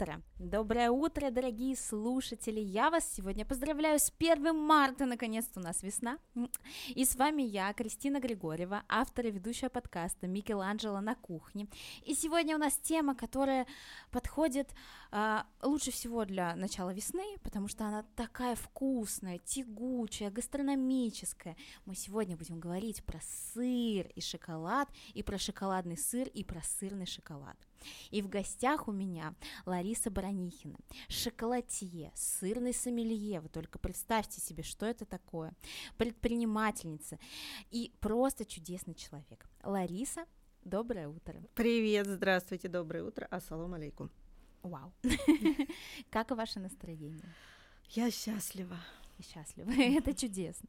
утро! Доброе утро, дорогие слушатели! Я вас сегодня поздравляю с 1 марта, наконец-то у нас весна. И с вами я, Кристина Григорьева, автор и ведущая подкаста Микеланджело на кухне. И сегодня у нас тема, которая подходит э, лучше всего для начала весны, потому что она такая вкусная, тягучая, гастрономическая. Мы сегодня будем говорить про сыр и шоколад, и про шоколадный сыр, и про сырный шоколад. И в гостях у меня Лариса Баранихина, шоколадье, сырный сомелье, вы только представьте себе, что это такое, предпринимательница и просто чудесный человек. Лариса, доброе утро. Привет, здравствуйте, доброе утро, ассалам алейкум. Вау. Как ваше настроение? Я счастлива счастливы. Это чудесно.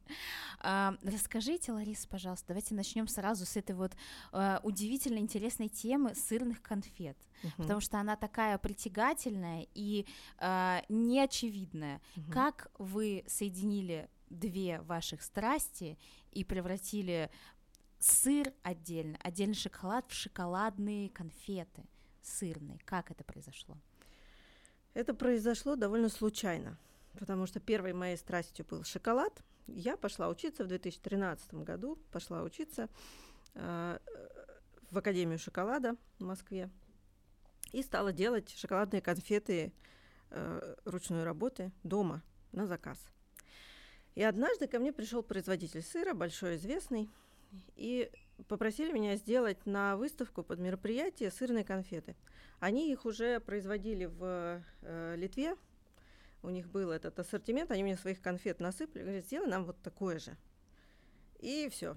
А, расскажите, Лариса, пожалуйста, давайте начнем сразу с этой вот а, удивительно интересной темы сырных конфет, угу. потому что она такая притягательная и а, неочевидная. Угу. Как вы соединили две ваших страсти и превратили сыр отдельно, отдельный шоколад в шоколадные конфеты сырные? Как это произошло? Это произошло довольно случайно потому что первой моей страстью был шоколад. Я пошла учиться в 2013 году, пошла учиться э, в Академию шоколада в Москве и стала делать шоколадные конфеты э, ручной работы дома на заказ. И однажды ко мне пришел производитель сыра, большой известный, и попросили меня сделать на выставку под мероприятие сырные конфеты. Они их уже производили в э, Литве, у них был этот ассортимент, они мне своих конфет насыпали, говорят, сделай нам вот такое же. И все.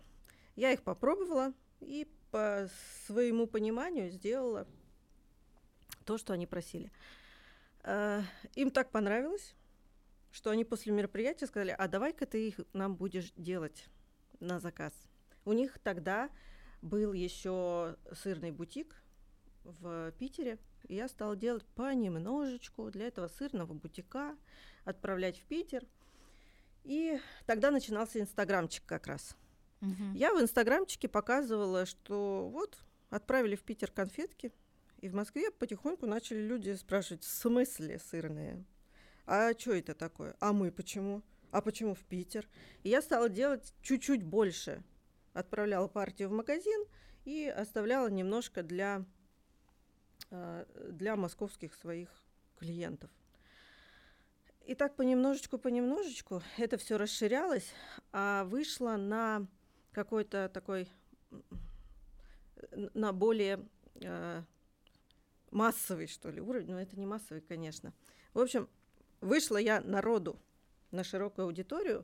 Я их попробовала и по своему пониманию сделала то, что они просили. Э, им так понравилось, что они после мероприятия сказали, а давай-ка ты их нам будешь делать на заказ. У них тогда был еще сырный бутик в Питере, я стала делать понемножечку для этого сырного бутика, отправлять в Питер. И тогда начинался инстаграмчик как раз. Угу. Я в инстаграмчике показывала, что вот отправили в Питер конфетки, и в Москве потихоньку начали люди спрашивать, в смысле сырные? А что это такое? А мы почему? А почему в Питер? И я стала делать чуть-чуть больше. Отправляла партию в магазин и оставляла немножко для для московских своих клиентов. И так понемножечку, понемножечку это все расширялось, а вышло на какой-то такой, на более э, массовый, что ли, уровень, но это не массовый, конечно. В общем, вышла я народу, на широкую аудиторию,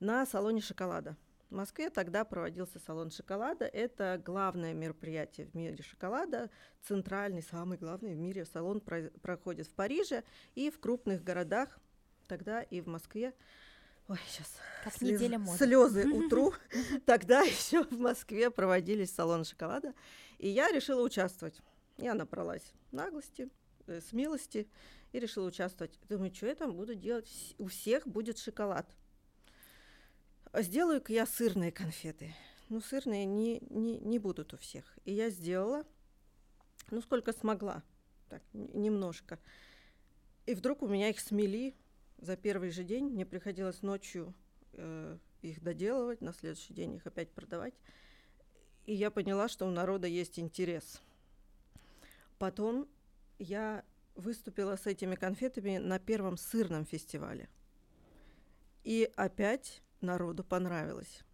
на салоне шоколада. В Москве тогда проводился салон шоколада. Это главное мероприятие в мире шоколада, центральный, самый главный в мире салон про- проходит в Париже и в крупных городах, тогда и в Москве. Ой, сейчас как слез, неделя моды. слезы утру. Тогда еще в Москве проводились салоны шоколада, и я решила участвовать. Я набралась наглости, э, смелости и решила участвовать. Думаю, что я там буду делать? У всех будет шоколад. Сделаю-ка я сырные конфеты. Ну, сырные не, не, не будут у всех. И я сделала, ну, сколько смогла, так, немножко. И вдруг у меня их смели за первый же день. Мне приходилось ночью э, их доделывать, на следующий день их опять продавать. И я поняла, что у народа есть интерес. Потом я выступила с этими конфетами на первом сырном фестивале. И опять народу понравилось.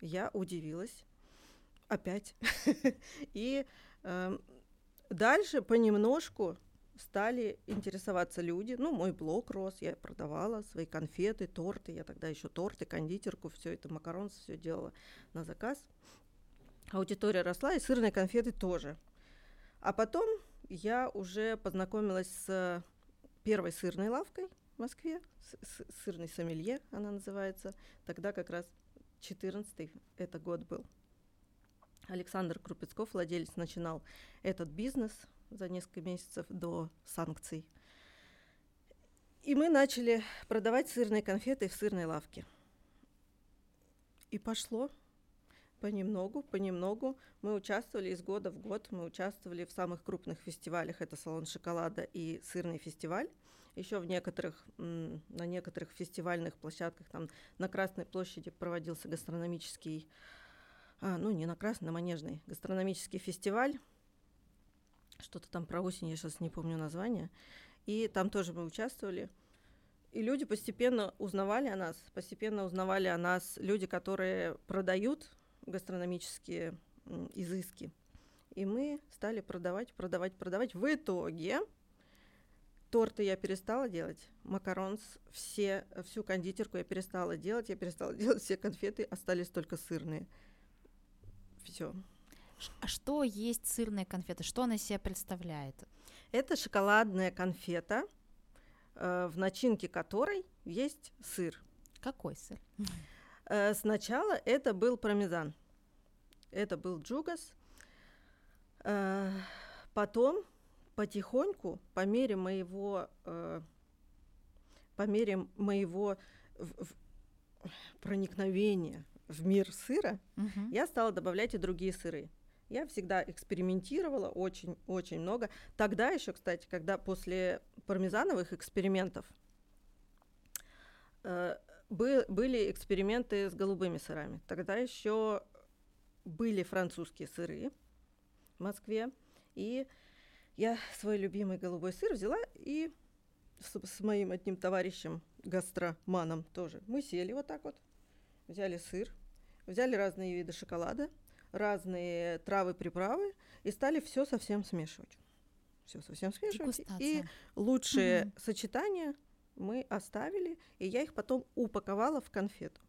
Я удивилась опять. И эм, дальше понемножку стали интересоваться люди. Ну, мой блог рос, я продавала свои конфеты, торты. Я тогда еще торты, кондитерку, все это, макарон, все делала на заказ. Аудитория росла, и сырные конфеты тоже. А потом я уже познакомилась с первой сырной лавкой – Москве, сырный сомелье она называется. Тогда как раз 14 это год был. Александр Крупецков, владелец, начинал этот бизнес за несколько месяцев до санкций. И мы начали продавать сырные конфеты в сырной лавке. И пошло. Понемногу, понемногу. Мы участвовали из года в год, мы участвовали в самых крупных фестивалях, это салон шоколада и сырный фестиваль. Еще в некоторых, на некоторых фестивальных площадках, там на Красной площади проводился гастрономический, а, ну не на Красной, на Манежной, гастрономический фестиваль. Что-то там про осень, я сейчас не помню название. И там тоже мы участвовали. И люди постепенно узнавали о нас, постепенно узнавали о нас люди, которые продают гастрономические изыски. И мы стали продавать, продавать, продавать. В итоге торты я перестала делать, макаронс, все, всю кондитерку я перестала делать, я перестала делать все конфеты, остались только сырные. Все. А что есть сырная конфета? Что она себе представляет? Это шоколадная конфета, э, в начинке которой есть сыр. Какой сыр? Э, сначала это был пармезан. Это был джугас. Э, потом потихоньку, по мере моего, э, по мере моего в, в, проникновения в мир сыра, угу. я стала добавлять и другие сыры. Я всегда экспериментировала очень-очень много. Тогда еще, кстати, когда после пармезановых экспериментов э, бы, были эксперименты с голубыми сырами. Тогда еще были французские сыры в Москве. И я свой любимый голубой сыр взяла и с, с моим одним товарищем, гастроманом тоже, мы сели вот так вот, взяли сыр, взяли разные виды шоколада, разные травы, приправы и стали все совсем смешивать. Все совсем смешивать. И лучшие угу. сочетания мы оставили, и я их потом упаковала в конфету.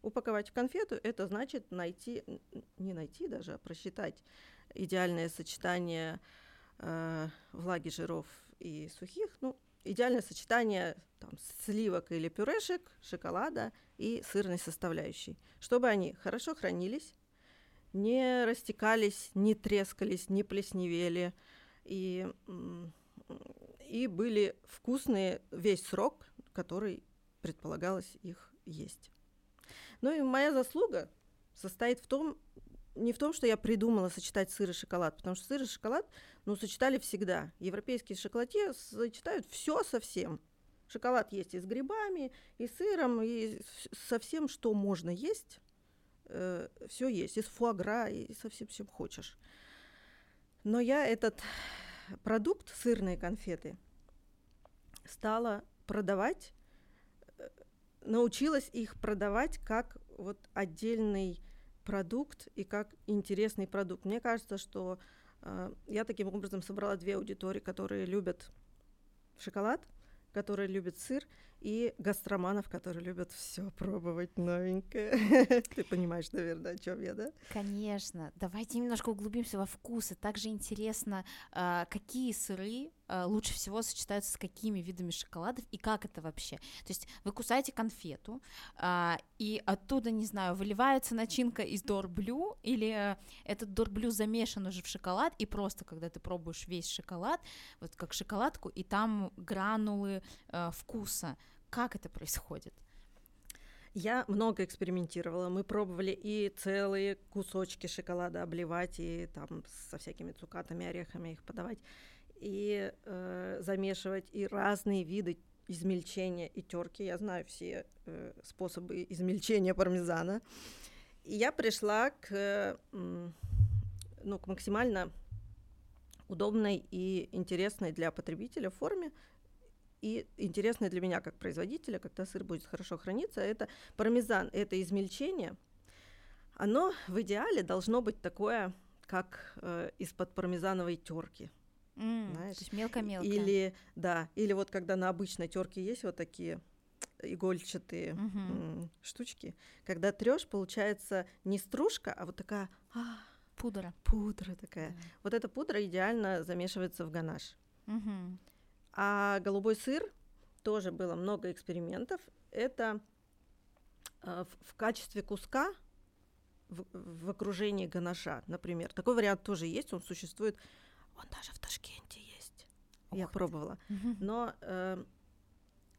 Упаковать в конфету – это значит найти, не найти даже, а просчитать идеальное сочетание э, влаги, жиров и сухих. Ну, идеальное сочетание там, сливок или пюрешек, шоколада и сырной составляющей, чтобы они хорошо хранились, не растекались, не трескались, не плесневели и, и были вкусные весь срок, который предполагалось их есть. Ну и моя заслуга состоит в том, не в том, что я придумала сочетать сыр и шоколад, потому что сыр и шоколад, ну, сочетали всегда. Европейские шоколадье сочетают все совсем. Шоколад есть и с грибами, и с сыром, и со всем, что можно есть. Э, все есть, и с фуагра, и со всем, чем хочешь. Но я этот продукт, сырные конфеты, стала продавать научилась их продавать как вот отдельный продукт и как интересный продукт. Мне кажется, что э, я таким образом собрала две аудитории, которые любят шоколад, которые любят сыр, и гастроманов, которые любят все пробовать новенькое. Ты понимаешь, наверное, о чем я, да? Конечно. Давайте немножко углубимся во вкусы. Также интересно, а, какие сыры лучше всего сочетаются с какими видами шоколадов и как это вообще. То есть вы кусаете конфету, а, и оттуда, не знаю, выливается начинка из дорблю, или э, этот дорблю замешан уже в шоколад, и просто когда ты пробуешь весь шоколад, вот как шоколадку, и там гранулы э, вкуса. Как это происходит? Я много экспериментировала. Мы пробовали и целые кусочки шоколада обливать, и там со всякими цукатами, орехами их подавать, и э, замешивать, и разные виды измельчения и терки. Я знаю все э, способы измельчения пармезана. И я пришла к, ну, к максимально удобной и интересной для потребителя форме, и интересное для меня как производителя, когда сыр будет хорошо храниться, это пармезан, это измельчение. Оно в идеале должно быть такое, как э, из-под пармезановой терки. Mm, знаешь? То есть мелко-мелко. Или, да, или вот когда на обычной терке есть вот такие игольчатые mm-hmm. штучки, когда трешь, получается не стружка, а вот такая а, пудра. Пудра такая. Mm. Вот эта пудра идеально замешивается в ганаш. Mm-hmm. А голубой сыр тоже было много экспериментов. Это э, в, в качестве куска в, в окружении ганаша, например. Такой вариант тоже есть, он существует. Он даже в Ташкенте есть. Я ты. пробовала. Но э,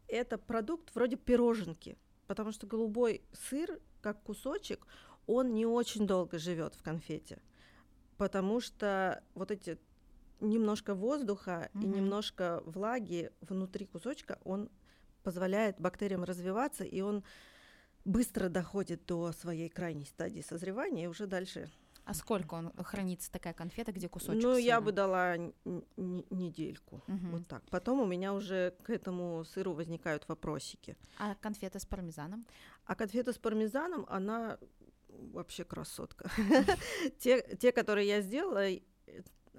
это продукт вроде пироженки, потому что голубой сыр, как кусочек, он не очень долго живет в конфете, потому что вот эти немножко воздуха Мгм. и немножко влаги внутри кусочка, он позволяет бактериям развиваться, и он быстро доходит до своей крайней стадии созревания, и уже дальше. А сколько он хранится такая конфета, где кусочек ну, я сыра? бы дала недельку. Мгм. Вот так. Потом у меня уже к этому сыру возникают вопросики. А конфета с пармезаном? А конфета с пармезаном, она вообще красотка. те, те, которые я сделала,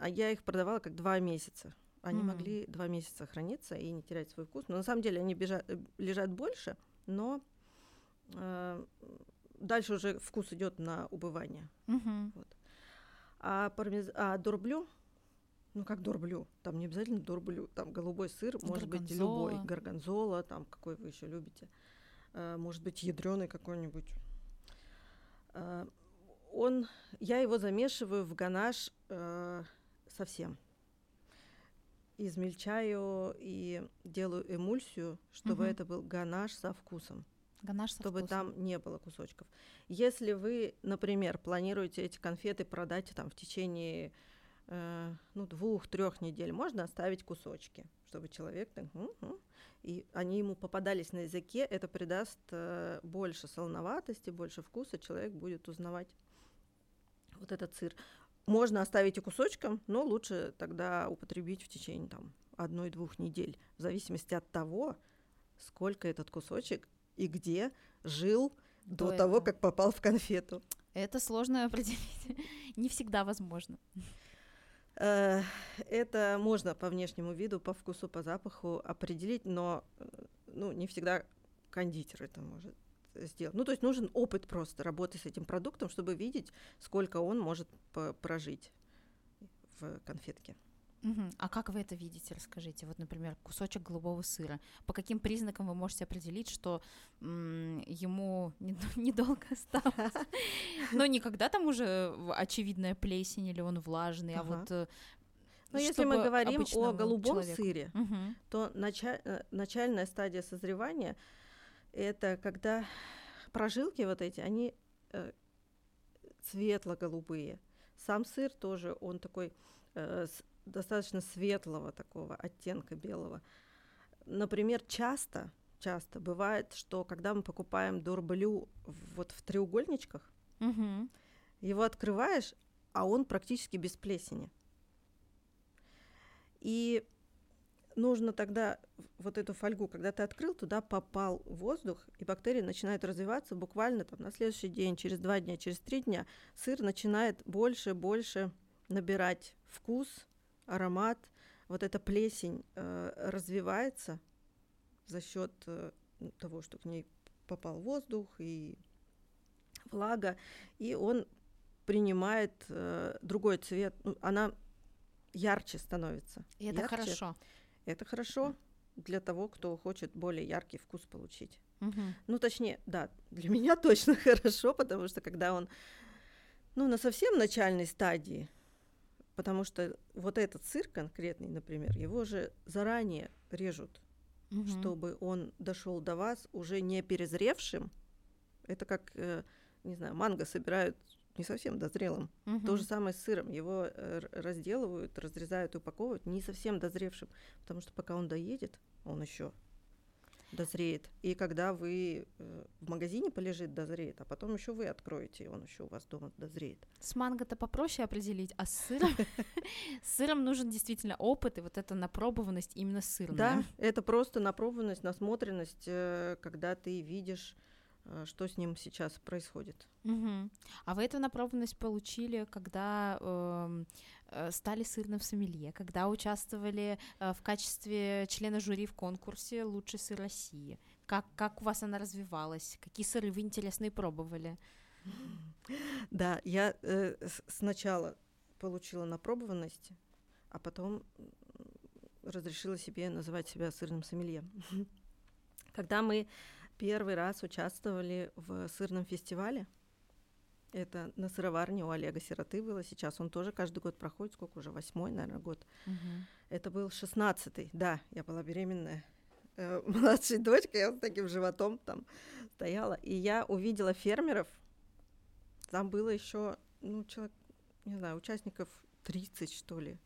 а я их продавала как два месяца. Они могли два месяца храниться и не терять свой вкус. Но на самом деле они бежа- э, лежат больше, но э, дальше уже вкус идет на убывание. Мгм. А, пармез... а дурблю, ну как дурблю, там не обязательно дурблю, там голубой сыр, может быть любой, Горгонзола. горгонзола, там какой вы еще любите, А, может быть ядреный какой-нибудь. А, он, я его замешиваю в ганаш э, совсем. Измельчаю и делаю эмульсию, чтобы Мгм. это был ганаш со вкусом Ганаш чтобы вкусом. там не было кусочков. Если вы, например, планируете эти конфеты продать там в течение э, ну, двух-трех недель, можно оставить кусочки, чтобы человек так, «Мгм». и они ему попадались на языке, это придаст э, больше солоноватости, больше вкуса, человек будет узнавать вот этот сыр. Можно оставить и кусочком, но лучше тогда употребить в течение там одной-двух недель, в зависимости от того, сколько этот кусочек и где жил до, До того, этого. как попал в конфету. Это сложно определить. Не всегда возможно. Э, Это можно по внешнему виду, по вкусу, по запаху определить, но э, ну, не всегда кондитер это может сделать. Ну, то есть нужен опыт просто работы с этим продуктом, чтобы видеть, сколько он может прожить в конфетке. Мгм. А как вы это видите? Расскажите. Вот, например, кусочек голубого сыра. По каким признакам вы можете определить, что м, ему не- недолго осталось? Но не когда там уже очевидная плесень или он влажный, а вот... э, Но если мы говорим о голубом человеку. сыре, то э, начальная стадия созревания это когда прожилки вот эти, они э, светло-голубые. Сам сыр тоже, он такой э, достаточно светлого такого оттенка белого. Например, часто, часто бывает, что когда мы покупаем дурблю вот в треугольничках, Мгм. его открываешь, а он практически без плесени. И нужно тогда вот эту фольгу, когда ты открыл, туда попал воздух, и бактерии начинают развиваться буквально там на следующий день, через два дня, через три дня. Сыр начинает больше, больше набирать вкус, аромат. Вот эта плесень э, развивается за счет э, того, что к ней попал воздух и влага, и он принимает э, другой цвет. Ну, она ярче становится. И это Ярче. хорошо. Это хорошо для того, кто хочет более яркий вкус получить. Мгм. Ну, точнее, да, для меня точно хорошо, потому что когда он, ну, на совсем начальной стадии, потому что вот этот сыр конкретный, например, его же заранее режут, Мгм. чтобы он дошел до вас уже не перезревшим. Это как, э, не знаю, манго собирают не совсем дозрелым. То же самое с сыром. Его э, разделывают, разрезают, упаковывают не совсем дозревшим, потому что пока он доедет, он еще дозреет. И когда вы э, в магазине полежит, дозреет, а потом еще вы откроете, и он еще у вас дома дозреет. С манго-то попроще определить, а с сыром, с сыром нужен действительно опыт и вот эта напробованность именно сырная. Да, это просто напробованность, насмотренность, э, когда ты видишь, что с ним сейчас происходит. Мгм. А вы эту напробованность получили, когда эм, э, стали сырным сомелье, когда участвовали э, в качестве члена жюри в конкурсе «Лучший сыр России». Как, как у вас она развивалась? Какие сыры вы интересные пробовали? Да, я э, сначала получила напробованность, а потом разрешила себе называть себя сырным сомелье. Когда мы первый раз участвовали в сырном фестивале, это на сыроварне у Олега Сироты было, сейчас. Он тоже каждый год проходит, сколько уже, восьмой, наверное, год. Мгм. Это был шестнадцатый, да, я была беременная. Э, младшей дочкой, я с таким животом там стояла, и я увидела фермеров. Там было еще, ну, человек, не знаю, участников 30, что ли.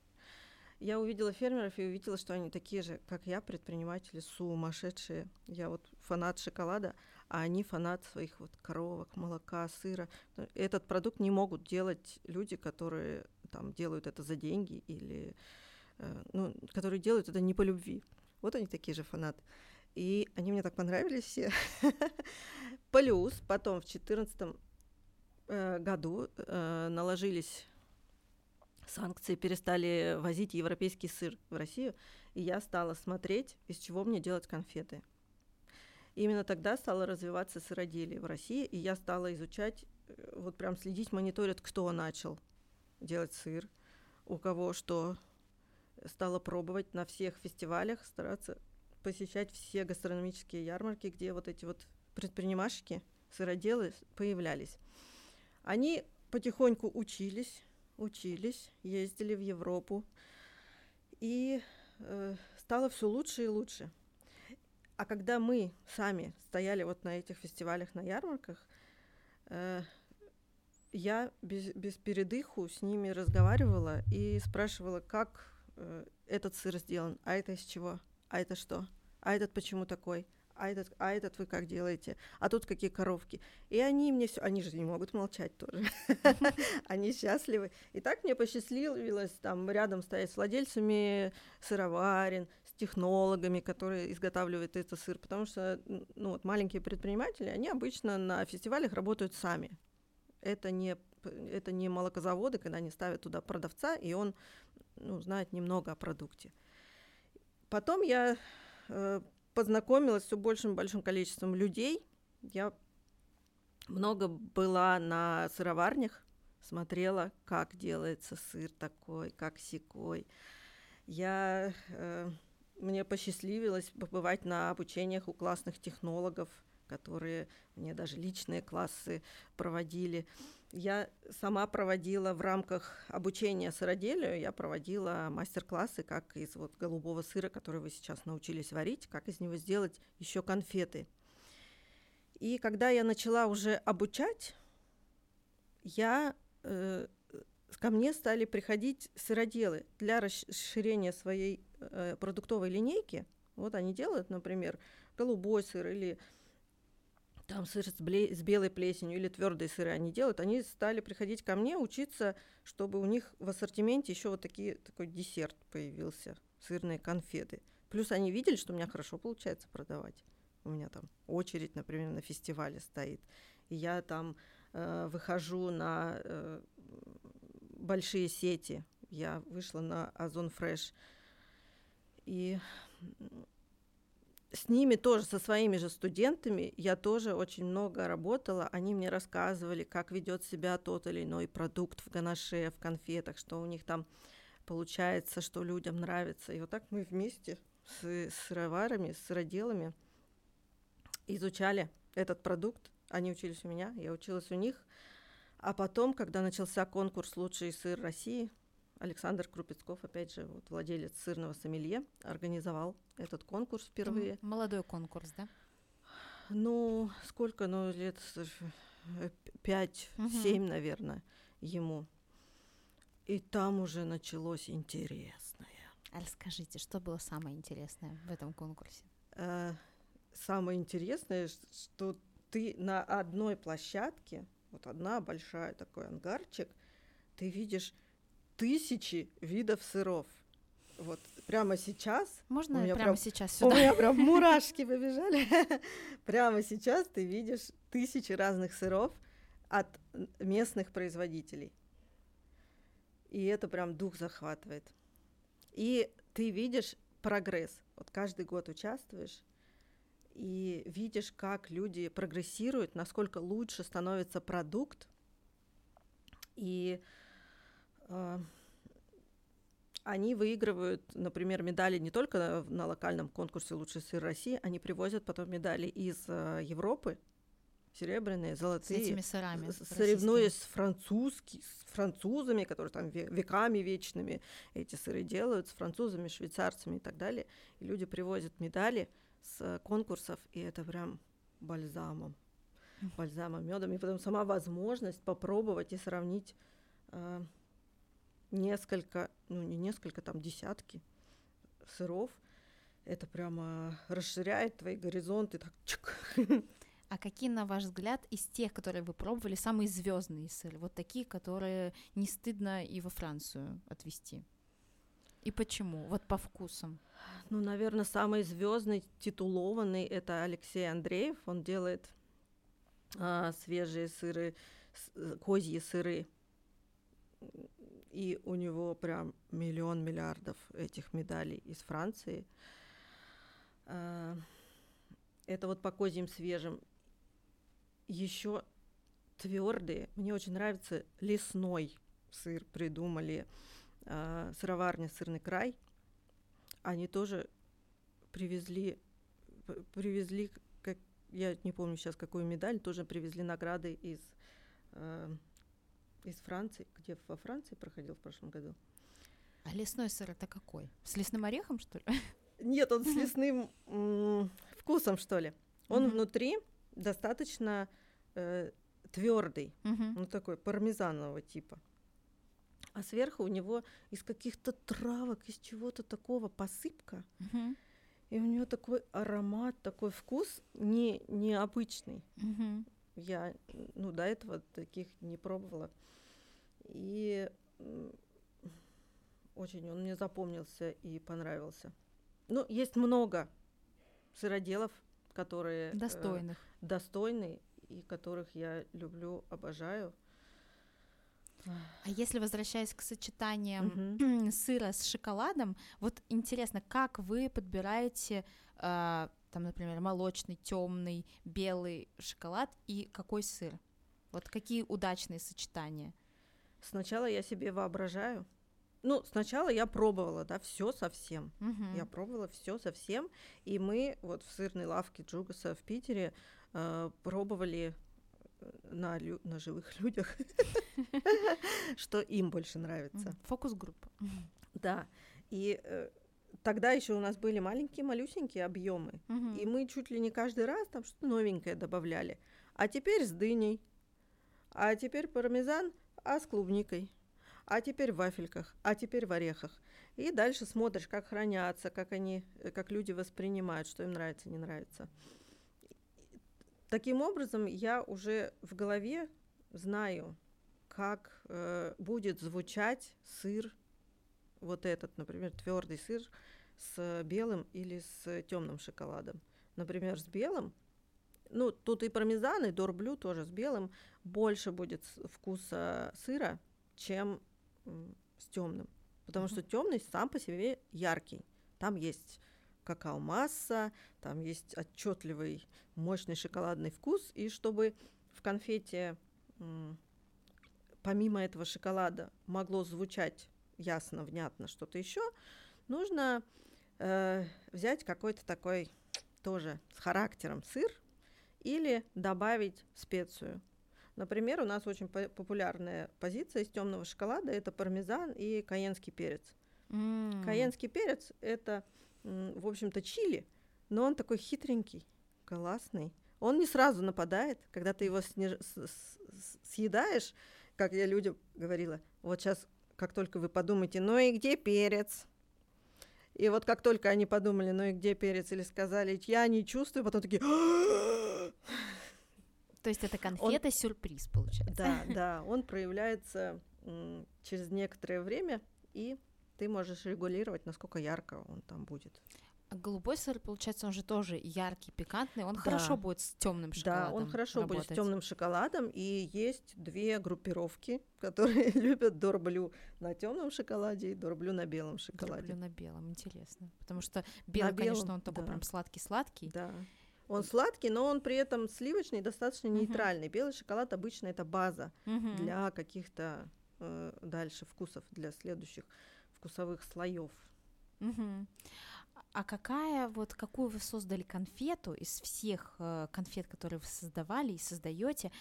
Я увидела фермеров и увидела, что они такие же, как я, предприниматели, сумасшедшие. Я вот фанат шоколада, а они фанат своих вот коровок, молока, сыра. Этот продукт не могут делать люди, которые там делают это за деньги или э, ну, которые делают это не по любви. Вот они такие же фанаты. И они мне так понравились все. Плюс потом в 2014 э, году э, наложились санкции, перестали возить европейский сыр в Россию, и я стала смотреть, из чего мне делать конфеты. Именно тогда стало развиваться сыроделие в России, и я стала изучать, э, вот прям следить, мониторить, кто начал делать сыр, у кого что, стала пробовать на всех фестивалях, стараться посещать все гастрономические ярмарки, где вот эти вот предпринимашки, сыроделы появлялись. Они потихоньку учились, учились, ездили в Европу, и э, стало все лучше и лучше. А когда мы сами стояли вот на этих фестивалях, на ярмарках, э, я без, без передыху с ними разговаривала и спрашивала, как э, этот сыр сделан, а это из чего, а это что, а этот почему такой, а этот, а этот вы как делаете, а тут какие коровки. И они мне все, они же не могут молчать тоже, они счастливы. И так мне посчастливилось там рядом стоять с владельцами сыроварен, с технологами, которые изготавливают этот сыр, потому что ну, вот, маленькие предприниматели, они обычно на фестивалях работают сами. Это не, это не молокозаводы, когда они ставят туда продавца, и он ну, знает немного о продукте. Потом я э, познакомилась с все большим большим количеством людей. Я много была на сыроварнях, смотрела, как делается сыр такой, как секой. Я, э, мне посчастливилось побывать на обучениях у классных технологов, которые мне даже личные классы проводили. Я сама проводила в рамках обучения сыроделию, я проводила мастер-классы, как из вот голубого сыра, который вы сейчас научились варить, как из него сделать еще конфеты. И когда я начала уже обучать, я э, ко мне стали приходить сыроделы для расширения своей э, продуктовой линейки. Вот они делают, например, голубой сыр или там сыр с, бле- с белой плесенью или твердые сыры они делают, они стали приходить ко мне учиться, чтобы у них в ассортименте еще вот такие, такой десерт появился, сырные конфеты. Плюс они видели, что у меня хорошо получается продавать. У меня там очередь, например, на фестивале стоит. И я там э, выхожу на э, большие сети. Я вышла на Озон Фреш. И с ними тоже, со своими же студентами, я тоже очень много работала. Они мне рассказывали, как ведет себя тот или иной продукт в ганаше, в конфетах, что у них там получается, что людям нравится. И вот так мы вместе с, сыроварами, с сыроделами изучали этот продукт. Они учились у меня, я училась у них. А потом, когда начался конкурс «Лучший сыр России», Александр Крупецков, опять же, вот владелец сырного сомелье, организовал этот конкурс впервые. Молодой конкурс, да? Ну, сколько, ну, лет э, пять-семь, угу. наверное, ему. И там уже началось интересное. А расскажите, что было самое интересное в этом конкурсе? А, самое интересное, что ты на одной площадке, вот одна большая такой ангарчик, ты видишь тысячи видов сыров. Вот прямо сейчас. Можно прямо прям, сейчас сюда? У меня прям мурашки побежали. Прямо сейчас ты видишь тысячи разных сыров от местных производителей. И это прям дух захватывает. И ты видишь прогресс. Вот каждый год участвуешь и видишь, как люди прогрессируют, насколько лучше становится продукт. И а, они выигрывают, например, медали не только на локальном конкурсе «Лучший сыр России», они привозят потом медали из а, Европы, серебряные, золотые. С этими сырами. Соревнуясь с, французски, с французами, которые там веками вечными эти сыры делают, с французами, швейцарцами и так далее. И люди привозят медали с конкурсов, и это прям бальзамом. бальзамом, медом, и потом сама возможность попробовать и сравнить несколько, ну не несколько, там десятки сыров, это прямо расширяет твои горизонты, так чик. А какие, на ваш взгляд, из тех, которые вы пробовали, самые звездные сыры? Вот такие, которые не стыдно и во Францию отвезти? И почему? Вот по вкусам. Ну, наверное, самый звездный, титулованный это Алексей Андреев. Он делает а, свежие сыры, с, козьи сыры. И у него прям миллион миллиардов этих медалей из Франции. А, это вот по козьим свежим. Еще твердые. Мне очень нравится лесной сыр придумали э, сыроварня «Сырный край», они тоже привезли, привезли, как, я не помню сейчас какую медаль, тоже привезли награды из, э, из Франции, где во Франции проходил в прошлом году. А лесной сыр это какой? С лесным орехом, что ли? Нет, он с лесным вкусом, что ли. Он внутри достаточно э, твердый, ну такой пармезанового типа а сверху у него из каких-то травок, из чего-то такого посыпка. И у него такой аромат, такой вкус не, необычный. Угу. Я ну, до этого таких не пробовала. И очень он мне запомнился и понравился. Ну, есть много сыроделов, которые достойных, э, достойны и которых я люблю, обожаю. А если возвращаясь к сочетаниям uh-huh. сыра с шоколадом, вот интересно, как вы подбираете, э, там, например, молочный, темный, белый шоколад и какой сыр? Вот какие удачные сочетания? Сначала я себе воображаю. Ну, сначала я пробовала, да, все совсем. Uh-huh. Я пробовала все совсем. И мы вот в сырной лавке Джугаса в Питере э, пробовали на, лю- на живых людях, что им больше нравится. Фокус-группа. Да. И э, тогда еще у нас были маленькие, малюсенькие объемы, и мы чуть ли не каждый раз там что-то новенькое добавляли. А теперь с дыней, а теперь пармезан, а с клубникой, а теперь в вафельках, а теперь в орехах. И дальше смотришь, как хранятся, как они, э, как люди воспринимают, что им нравится, не нравится. Таким образом, я уже в голове знаю, как э, будет звучать сыр, вот этот, например, твердый сыр с белым или с темным шоколадом. Например, с белым, ну, тут и пармезан, и дорблю тоже с белым, больше будет вкуса сыра, чем с темным. Потому mm-hmm. что темный сам по себе яркий. Там есть какао-масса, там есть отчетливый мощный шоколадный вкус, и чтобы в конфете помимо этого шоколада могло звучать ясно, внятно что-то еще, нужно э, взять какой-то такой тоже с характером сыр или добавить специю. Например, у нас очень по- популярная позиция из темного шоколада это пармезан и каенский перец. Mm. Каенский перец это в общем-то, чили, но он такой хитренький, классный. Он не сразу нападает, когда ты его сниж... съедаешь, как я людям говорила, вот сейчас, как только вы подумаете, ну и где перец? И вот как только они подумали, ну и где перец, или сказали, я не чувствую, потом такие... То есть это конфета-сюрприз, получается. Да, да, он проявляется через некоторое время, и ты можешь регулировать, насколько ярко он там будет. Голубой сыр, получается, он же тоже яркий, пикантный. Он да. хорошо будет с темным шоколадом. Да, он хорошо работать. будет с темным шоколадом. И есть две группировки, которые любят дорблю на темном шоколаде и дорблю на белом шоколаде. Дорблю на белом, интересно. Потому что белый, на белом, конечно, он такой да. прям сладкий-сладкий. Да. Он сладкий, но он при этом сливочный, достаточно uh-huh. нейтральный. Белый шоколад обычно это база uh-huh. для каких-то э, дальше вкусов, для следующих вкусовых слоев. Угу. А какая вот какую вы создали конфету из всех э, конфет, которые вы создавали и создаете,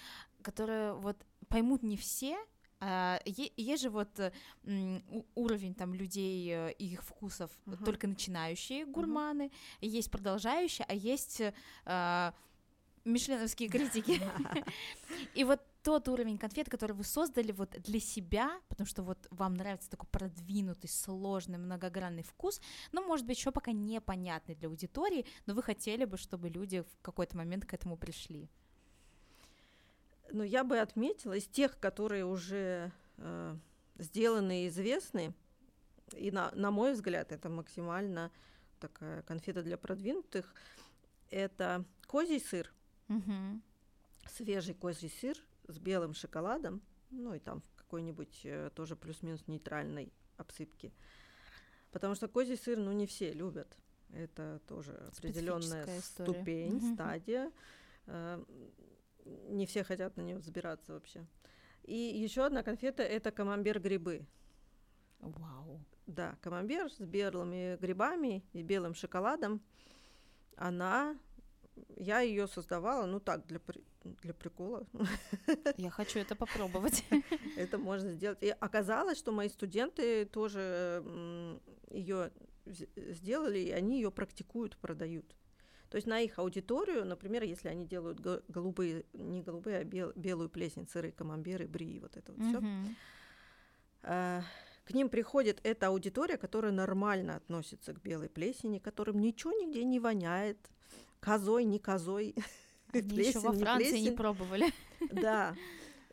которые вот поймут не все, а, есть же вот э, уровень там людей э, их вкусов uh-huh. только начинающие гурманы, uh-huh. есть продолжающие, а есть э, мишленовские критики. И вот тот уровень конфет, который вы создали вот для себя, потому что вот вам нравится такой продвинутый, сложный, многогранный вкус, но, может быть, еще пока непонятный для аудитории, но вы хотели бы, чтобы люди в какой-то момент к этому пришли. Ну, я бы отметила из тех, которые уже э, сделаны и известны, и на, на мой взгляд, это максимально такая конфета для продвинутых, это козий сыр, Угу. свежий козий сыр с белым шоколадом, ну и там в какой-нибудь э, тоже плюс-минус нейтральной обсыпке. Потому что козий сыр, ну, не все любят. Это тоже определенная история. ступень, Мгм. стадия. Э, Не все хотят на нее взбираться вообще. И еще одна конфета это камамбер грибы. Вау. Да, камамбер с белыми грибами и белым шоколадом. Она, я ее создавала, ну так, для, при- для прикола. Я хочу это попробовать. Это можно сделать. И оказалось, что мои студенты тоже ее сделали, и они ее практикуют, продают. То есть на их аудиторию, например, если они делают го- голубые, не голубые, а бел- белую плесень, сыры, камамберы, бри, вот это вот все, Мгм. к ним приходит эта аудитория, которая нормально относится к белой плесени, которым ничего нигде не воняет, козой, не козой. Они еще плесень, во не Франции не плесень. пробовали. Да.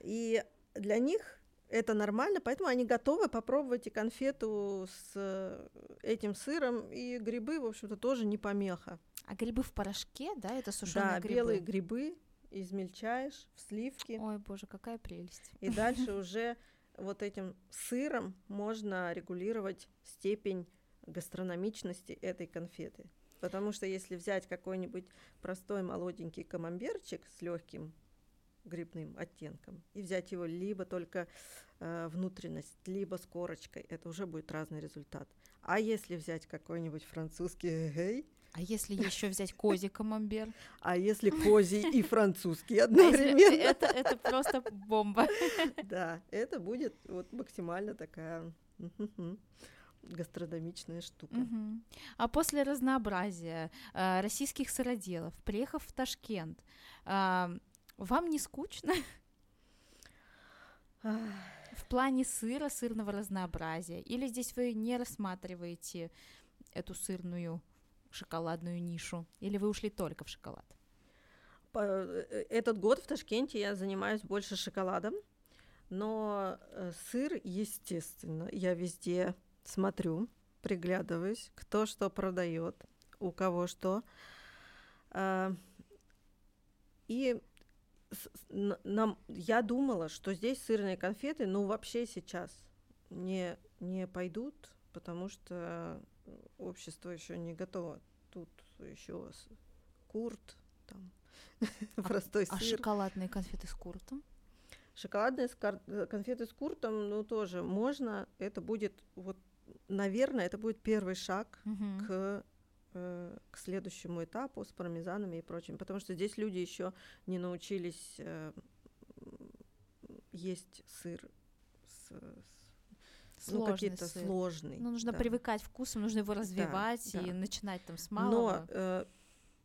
И для них это нормально, поэтому они готовы попробовать и конфету с э, этим сыром, и грибы, в общем-то, тоже не помеха. А грибы в порошке, да, это сушеные да, грибы? белые грибы измельчаешь в сливки, Ой, боже, какая прелесть. и дальше уже вот этим сыром можно регулировать степень гастрономичности этой конфеты. Потому что если взять какой-нибудь простой молоденький камамберчик с легким грибным оттенком и взять его либо только э, внутренность, либо с корочкой, это уже будет разный результат. А если взять какой-нибудь французский гей, А если еще взять козий камамбер? а если козий и французский А одновременно, Это, это просто бомба. да, это будет вот максимально такая гастрономичная штука. Мгм. А после разнообразия э, российских сыроделов, приехав в Ташкент, а, вам не скучно в плане сыра, сырного разнообразия? Или здесь вы не рассматриваете эту сырную шоколадную нишу? Или вы ушли только в шоколад? э, Этот год в Ташкенте я занимаюсь больше шоколадом, но э, сыр, естественно, я везде смотрю, приглядываюсь, кто что продает, у кого что. А, И нам, я думала, что здесь сырные конфеты, ну, вообще сейчас не, не пойдут, потому что общество еще не готово. Тут еще курт, там, простой А сыр. шоколадные конфеты с куртом? Шоколадные э, конфеты с куртом, ну, тоже можно. Это будет, вот, наверное, это будет первый шаг к, э, к следующему этапу с пармезанами и прочим. Потому что здесь люди еще не научились э, есть сыр с, с- ну, какие-то сыр. сложный. Ну, нужно да. привыкать вкусом, нужно его развивать да. и начинать там с Но малого. э,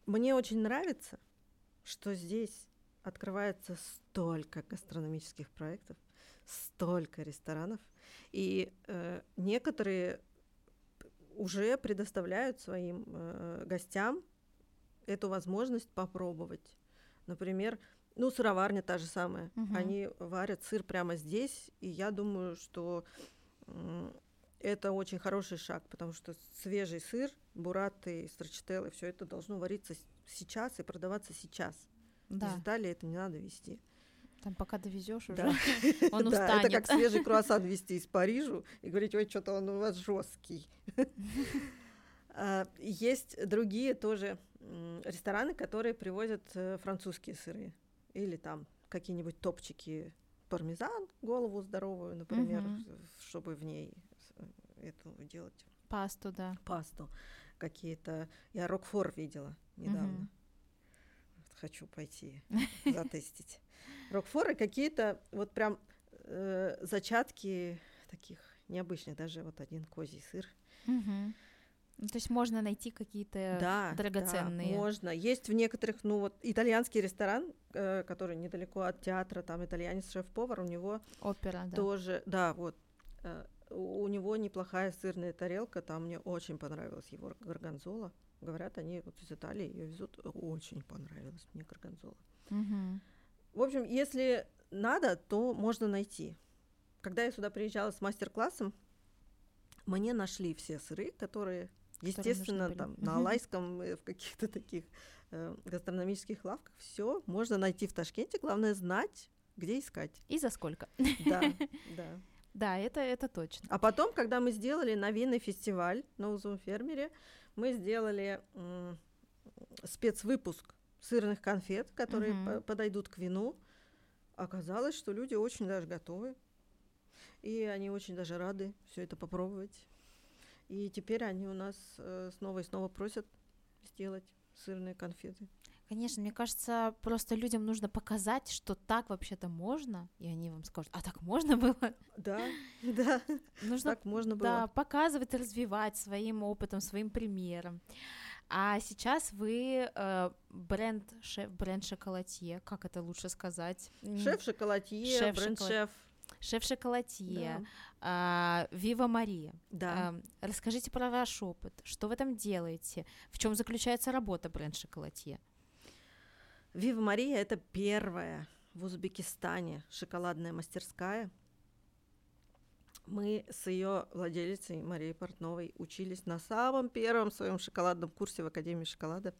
мне очень нравится, что здесь открывается столько гастрономических проектов, столько ресторанов, и э, некоторые уже предоставляют своим э, гостям эту возможность попробовать. Например, ну, сыроварня та же самая. Мгм. Они варят сыр прямо здесь, и я думаю, что м, это очень хороший шаг, потому что свежий сыр, бураты, страчителлы, все это должно вариться сейчас и продаваться сейчас. Да, Из Италии это не надо везти. там пока довезешь уже, Да. он Да, это устанет. как свежий круассан везти из Парижа и говорить, ой, что-то он у вас жесткий. А, Есть другие тоже рестораны, которые привозят э, французские сыры. Или там какие-нибудь топчики пармезан, голову здоровую, например, с- чтобы в ней с- эту делать Пасту, да. пасту. Какие-то... Я Рокфор видела недавно. Мгм. Хочу пойти затестить. Рокфоры какие-то вот прям э, зачатки таких необычных. Даже вот один козий сыр. Ну, то есть можно найти какие-то Да, драгоценные. да, можно. Есть в некоторых, ну вот итальянский ресторан, э, который недалеко от театра, там итальянец шеф-повар, у него Опера, да. тоже, да, вот. э, у него неплохая сырная тарелка, там мне очень понравилась его горгонзола. Говорят, они вот из Италии ее везут. Очень понравилась мне горгонзола. Мгм. В общем, если надо, то можно найти. Когда я сюда приезжала с мастер-классом, мне нашли все сыры, которые, нужны естественно, были. там на Мгм. Алайском, в каких-то таких э, гастрономических лавках, все можно найти в Ташкенте. Главное знать, где искать. И за сколько? Да, да. Да, это, это точно. А потом, когда мы сделали на винный фестиваль на Узум фермере, мы сделали м, спецвыпуск сырных конфет, которые Мгм. по- подойдут к вину. Оказалось, что люди очень даже готовы. И они очень даже рады все это попробовать. И теперь они у нас э, снова и снова просят сделать сырные конфеты. Конечно, мне кажется, просто людям нужно показать, что так вообще-то можно, и они вам скажут, а так можно было? Да, да, Нужно так можно да, было. показывать, развивать своим опытом, своим примером. А сейчас вы э, бренд, шеф, бренд шоколадье, как это лучше сказать? Шеф шоколадье, Шеф бренд-шеф. Шеф шоколадье, Да. а, Вива Мария. Да. Ам, Расскажите про ваш опыт. Что вы там делаете? В чем заключается работа бренд шоколадье? Вива Мария это первая в Узбекистане шоколадная мастерская. Мы с ее владелицей Марией Портновой учились на самом первом своем шоколадном курсе в Академии шоколада.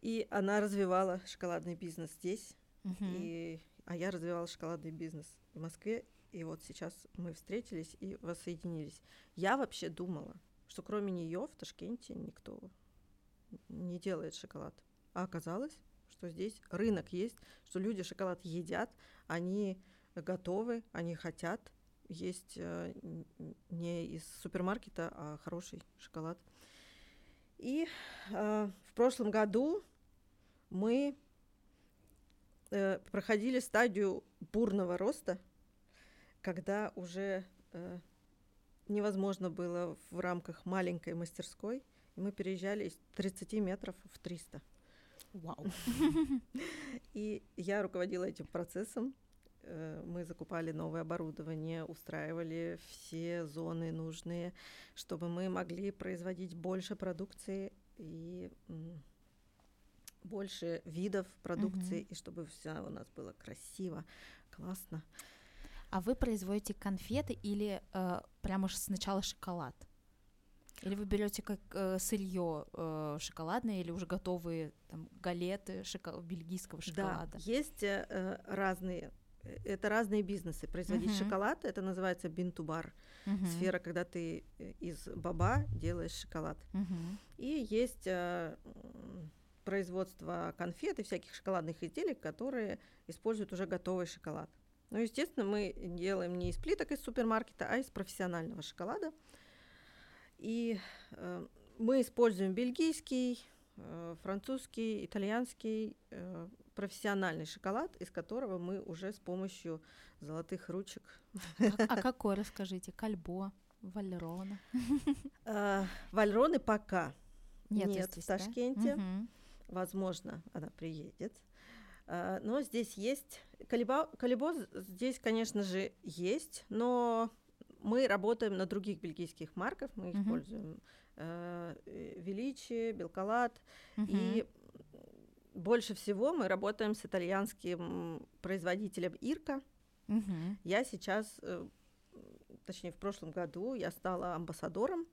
И она развивала шоколадный бизнес здесь, Мгм. и, а я развивала шоколадный бизнес в Москве. И вот сейчас мы встретились и воссоединились. Я вообще думала, что кроме нее в Ташкенте никто не делает шоколад. А оказалось, что здесь рынок есть, что люди шоколад едят, они готовы, они хотят есть э, не из супермаркета, а хороший шоколад. И э, в прошлом году мы э, проходили стадию бурного роста, когда уже э, невозможно было в рамках маленькой мастерской, и мы переезжали из 30 метров в 300. Вау. И я руководила этим процессом. Э, Мы закупали новое оборудование, устраивали все зоны нужные, чтобы мы могли производить больше продукции и больше видов продукции, и чтобы все у нас было красиво, классно. А вы производите конфеты или э, прямо сначала шоколад? Или вы берете как э, сырье э, шоколадное или уже готовые там галеты шоко- бельгийского шоколада? Да, есть э, э, разные, э, это разные бизнесы. Производить Мгм. шоколад, это называется бинтубар. Мгм. Сфера, когда ты э, из баба делаешь шоколад. Мгм. И есть э, производство конфет и всяких шоколадных изделий, которые используют уже готовый шоколад. Ну, естественно, мы делаем не из плиток из супермаркета, а из профессионального шоколада. И э, мы используем бельгийский, э, французский, итальянский э, профессиональный шоколад, из которого мы уже с помощью золотых ручек А, а какой, расскажите? Кальбо, Валерона? э, Вальроны пока Нет, нет, здесь, в да? Ташкенте. Мгм. Возможно, она приедет. А, Но здесь есть... Калибо, Калибо здесь, конечно же, есть, но мы работаем на других бельгийских марках. Мы Мгм. используем э, э, Величи, Белкалат. Мгм. И больше всего мы работаем с итальянским производителем Ирка. Мгм. Я сейчас, э, точнее, в прошлом году я стала амбассадором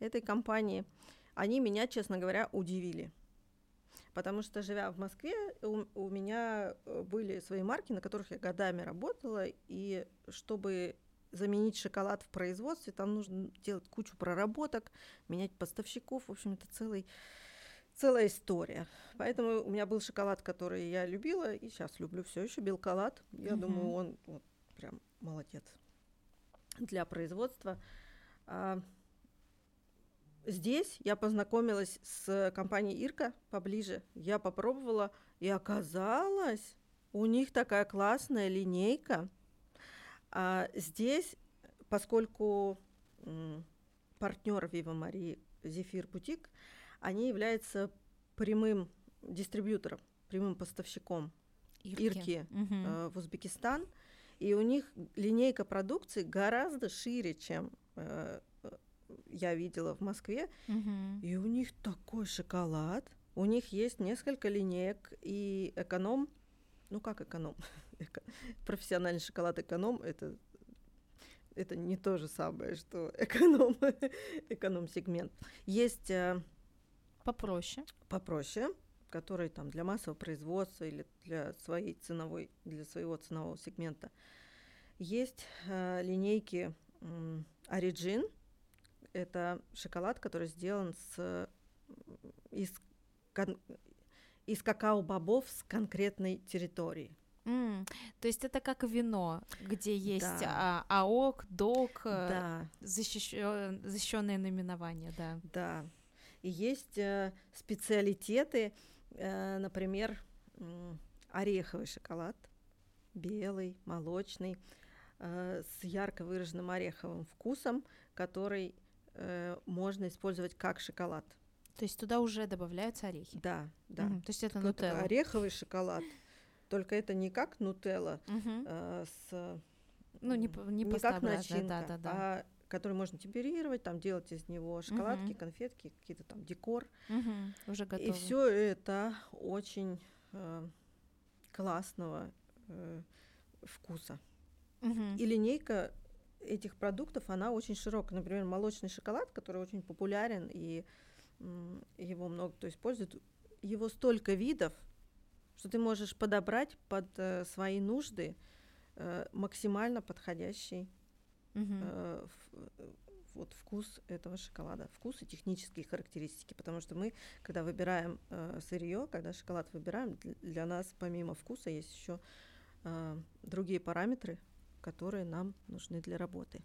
этой компании. Они меня, честно говоря, удивили. Потому что, живя в Москве, у, у меня э, были свои марки, на которых я годами работала, и чтобы заменить шоколад в производстве, там нужно делать кучу проработок, менять поставщиков, в общем, это целый, целая история. Поэтому у меня был шоколад, который я любила, и сейчас люблю все еще, белколад. Я Мгм. думаю, он вот прям молодец для производства. А, Здесь я познакомилась с компанией Ирка поближе. Я попробовала, и оказалось, у них такая классная линейка. А здесь, поскольку партнер Вива Марии Зефир Бутик, они являются прямым дистрибьютором, прямым поставщиком Ирки, Ирки Мгм. э, в Узбекистан, и у них линейка продукции гораздо шире, чем э, я видела в Москве, Мгм. и у них такой шоколад. У них есть несколько линеек и эконом, ну как эконом, Эко- профессиональный шоколад эконом это это не то же самое, что эконом, эконом-сегмент. Есть э, Попроще. попроще, которые там для массового производства или для своей ценовой, для своего ценового сегмента. Есть э, линейки м, Origin. Это шоколад, который сделан с, из, кон- из какао-бобов с конкретной территории. М, То есть это как вино, где есть Да. а, АОК, ДОК, э, Да, защищенные наименования, да. да. И есть э, специалитеты, э, например, м, ореховый шоколад, белый, молочный, э, с ярко выраженным ореховым вкусом, который э, можно использовать как шоколад. То есть туда уже добавляются орехи. Да, да. Мгм, То есть это нутелла. ореховый шоколад. Только это не как нутелла Мгм. э, с Ну, не, по- не, как начинка, да, да, да. а который можно темперировать, там делать из него шоколадки, Мгм. конфетки, какие-то там декор. Мгм, Уже готово. И все это очень э, классного э, вкуса. Мгм. И линейка этих продуктов, она очень широкая. Например, молочный шоколад, который очень популярен, и его много кто использует. Его столько видов, что ты можешь подобрать под э, свои нужды э, максимально подходящий Мгм. э, ф- э, вот вкус этого шоколада, вкус и технические характеристики, потому что мы, когда выбираем э, сырье, когда шоколад выбираем, дл- для нас помимо вкуса есть еще э, другие параметры, которые нам нужны для работы.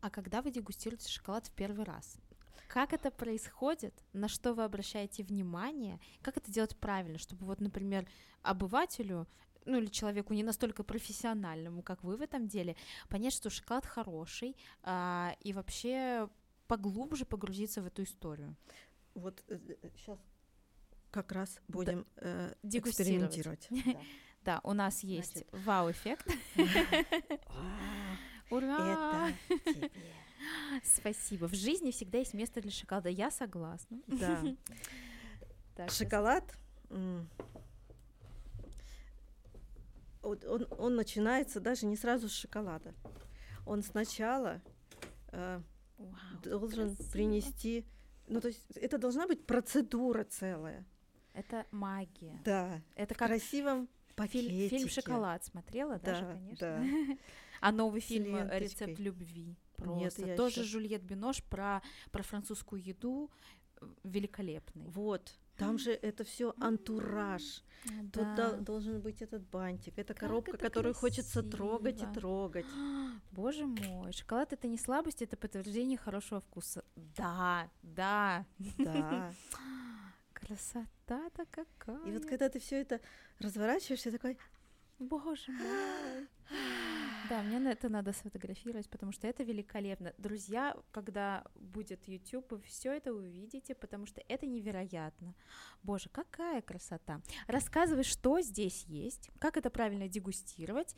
А когда вы дегустируете шоколад в первый раз? Как это происходит? На что вы обращаете внимание? Как это делать правильно, чтобы вот, например, обывателю, ну или человеку не настолько профессиональному, как вы в этом деле, понять, что шоколад хороший а, и вообще поглубже погрузиться в эту историю? Вот сейчас как раз будем э, Дегустировать. экспериментировать. Да, у нас есть Значит. вау-эффект. Ура! Это тебе. Спасибо. В жизни всегда есть место для шоколада. Я согласна. Да. Так, Шоколад, вот он, он начинается даже не сразу с шоколада. Он сначала э, Вау, должен красиво. принести, ну то есть это должна быть процедура целая. Это магия. Да. Это В как красивом фильм, фильм пакетике. «Шоколад» смотрела, даже, Да, конечно. да. А новый фильм э. «Рецепт любви». Нет, Просто я тоже ещё- Жюльет Бинош про, про французскую еду э, великолепный. Вот. Там же это все антураж. Тут Да. дол- должен быть этот бантик. Это Как коробка, это которую хочется трогать и красиво. трогать. Боже мой, шоколад это не слабость, это подтверждение хорошего вкуса. Да, да, Да. красота-то какая. И вот когда ты все это разворачиваешь, ты такой, Боже мой. Да, мне на это надо сфотографировать, потому что это великолепно. Друзья, когда будет YouTube, вы все это увидите, потому что это невероятно. Боже, какая красота. Рассказывай, что здесь есть, как это правильно дегустировать,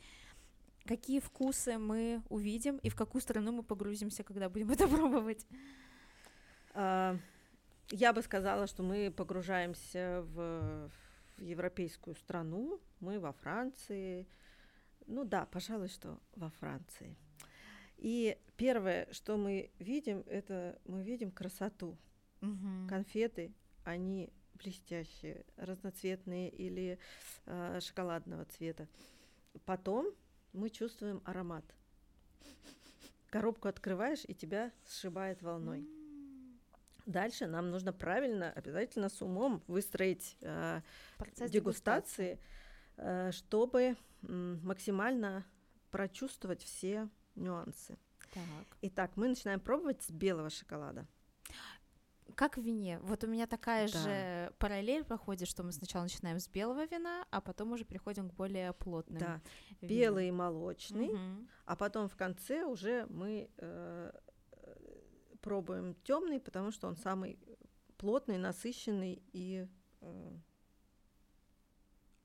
какие вкусы мы увидим и в какую страну мы погрузимся, когда будем это пробовать. А, Я бы сказала, что мы погружаемся в, в европейскую страну. Мы во Франции. Ну да, пожалуй, что во Франции. И первое, что мы видим, это мы видим красоту. Мгм. Конфеты, они блестящие, разноцветные или э, шоколадного цвета. Потом мы чувствуем аромат. Коробку открываешь, и тебя сшибает волной. Дальше нам нужно правильно, обязательно с умом выстроить э, Процесс дегустации, э, чтобы м, максимально прочувствовать все нюансы. Так. Итак, мы начинаем пробовать с белого шоколада. Как в вине. Вот у меня такая Да. же параллель проходит, что мы сначала начинаем с белого вина, а потом уже переходим к более плотным. Да, винам. белый и молочный, Мгм. а потом в конце уже мы э, пробуем темный, потому что он самый плотный, насыщенный и э,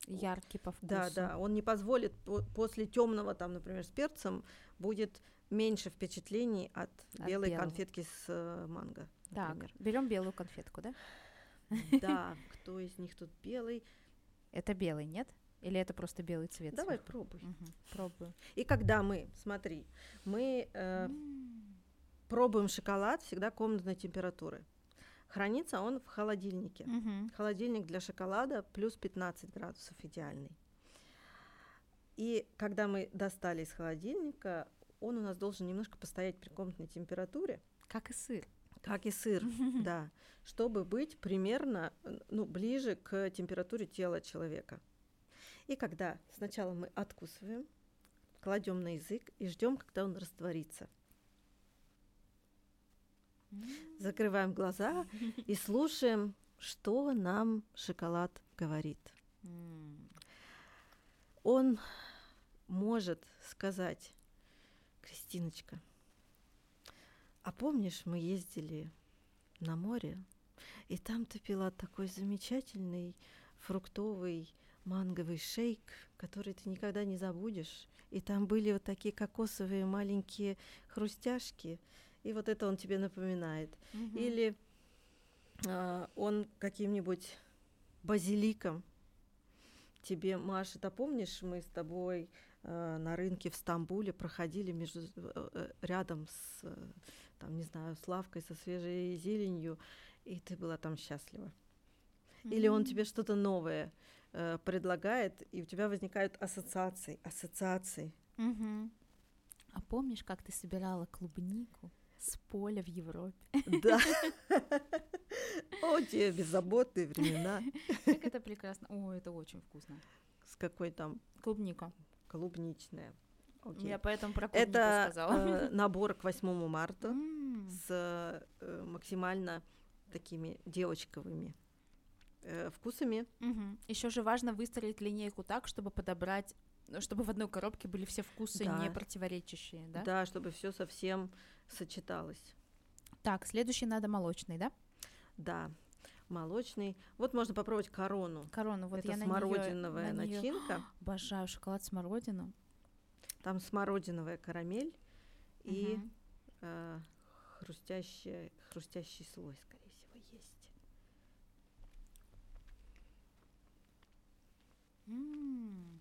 яркий по вкусу. Да, да, он не позволит после темного, там, например, с перцем будет меньше впечатлений от, от белой белого. конфетки с э, манго. Например. Так, берем белую конфетку, да? Да, кто из них тут белый? Это белый, нет? Или это просто белый цвет? Давай сверху? пробуй. Угу, пробую. И когда мы, смотри, мы э, пробуем шоколад всегда комнатной температуры. Хранится он в холодильнике. Угу. Холодильник для шоколада плюс 15 градусов идеальный. И когда мы достали из холодильника, он у нас должен немножко постоять при комнатной температуре. Как и сыр. Как и сыр, да. Чтобы быть примерно ну, ближе к температуре тела человека. И когда сначала мы откусываем, кладем на язык и ждем, когда он растворится. Закрываем глаза и слушаем, что нам шоколад говорит. Он может сказать, Кристиночка, а помнишь, мы ездили на море, и там ты пила такой замечательный фруктовый манговый шейк, который ты никогда не забудешь. И там были вот такие кокосовые маленькие хрустяшки, и вот это он тебе напоминает. Mm-hmm. Или а, он каким-нибудь базиликом тебе машет. А помнишь, мы с тобой а, на рынке в Стамбуле проходили между, э, э, рядом с, э, там, не знаю, с лавкой со свежей зеленью, и ты была там счастлива. Mm-hmm. Или он тебе что-то новое э, предлагает, и у тебя возникают ассоциации, ассоциации. Mm-hmm. А помнишь, как ты собирала клубнику? С поля в Европе. Да. О, те беззаботные времена. Как это прекрасно. О, это очень вкусно. С какой там? Клубника. Клубничная. Окей. Я поэтому про клубнику Это сказала. Э, набор к 8 марта mm. с э, максимально такими девочковыми э, вкусами. Mm-hmm. Еще же важно выстроить линейку так, чтобы подобрать чтобы в одной коробке были все вкусы да. не противоречащие, да? Да, чтобы все совсем сочеталось. Так, следующий надо молочный, да? Да, молочный. Вот можно попробовать корону. Корону, вот Это я смородиновая на неё, начинка. На Обожаю шоколад смородину. Там смородиновая карамель угу. и э, хрустящий, хрустящий слой, скорее всего, есть. М-м.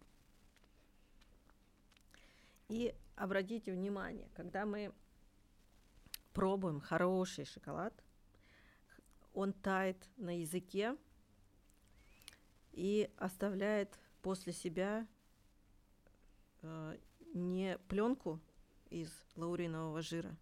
И обратите внимание, когда мы пробуем хороший шоколад, он тает на языке и оставляет после себя э, не пленку из лауринового жира,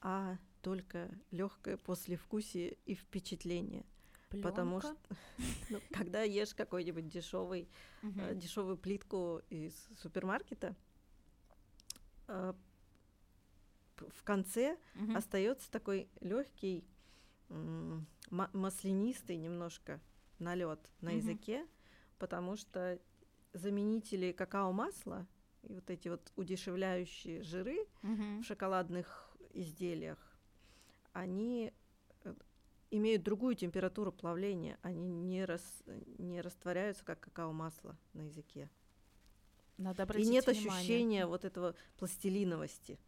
а только легкое послевкусие и впечатление. Пленка? Потому что ну, когда ешь какой-нибудь дешевый, э, дешевую плитку из супермаркета, в конце угу. остается такой легкий маслянистый немножко налет на угу. языке, потому что заменители какао-масла и вот эти вот удешевляющие жиры угу. в шоколадных изделиях, они э, имеют другую температуру плавления, они не, рас, не растворяются, как какао-масло на языке. Надо и нет внимание. ощущения вот этого пластилиновости.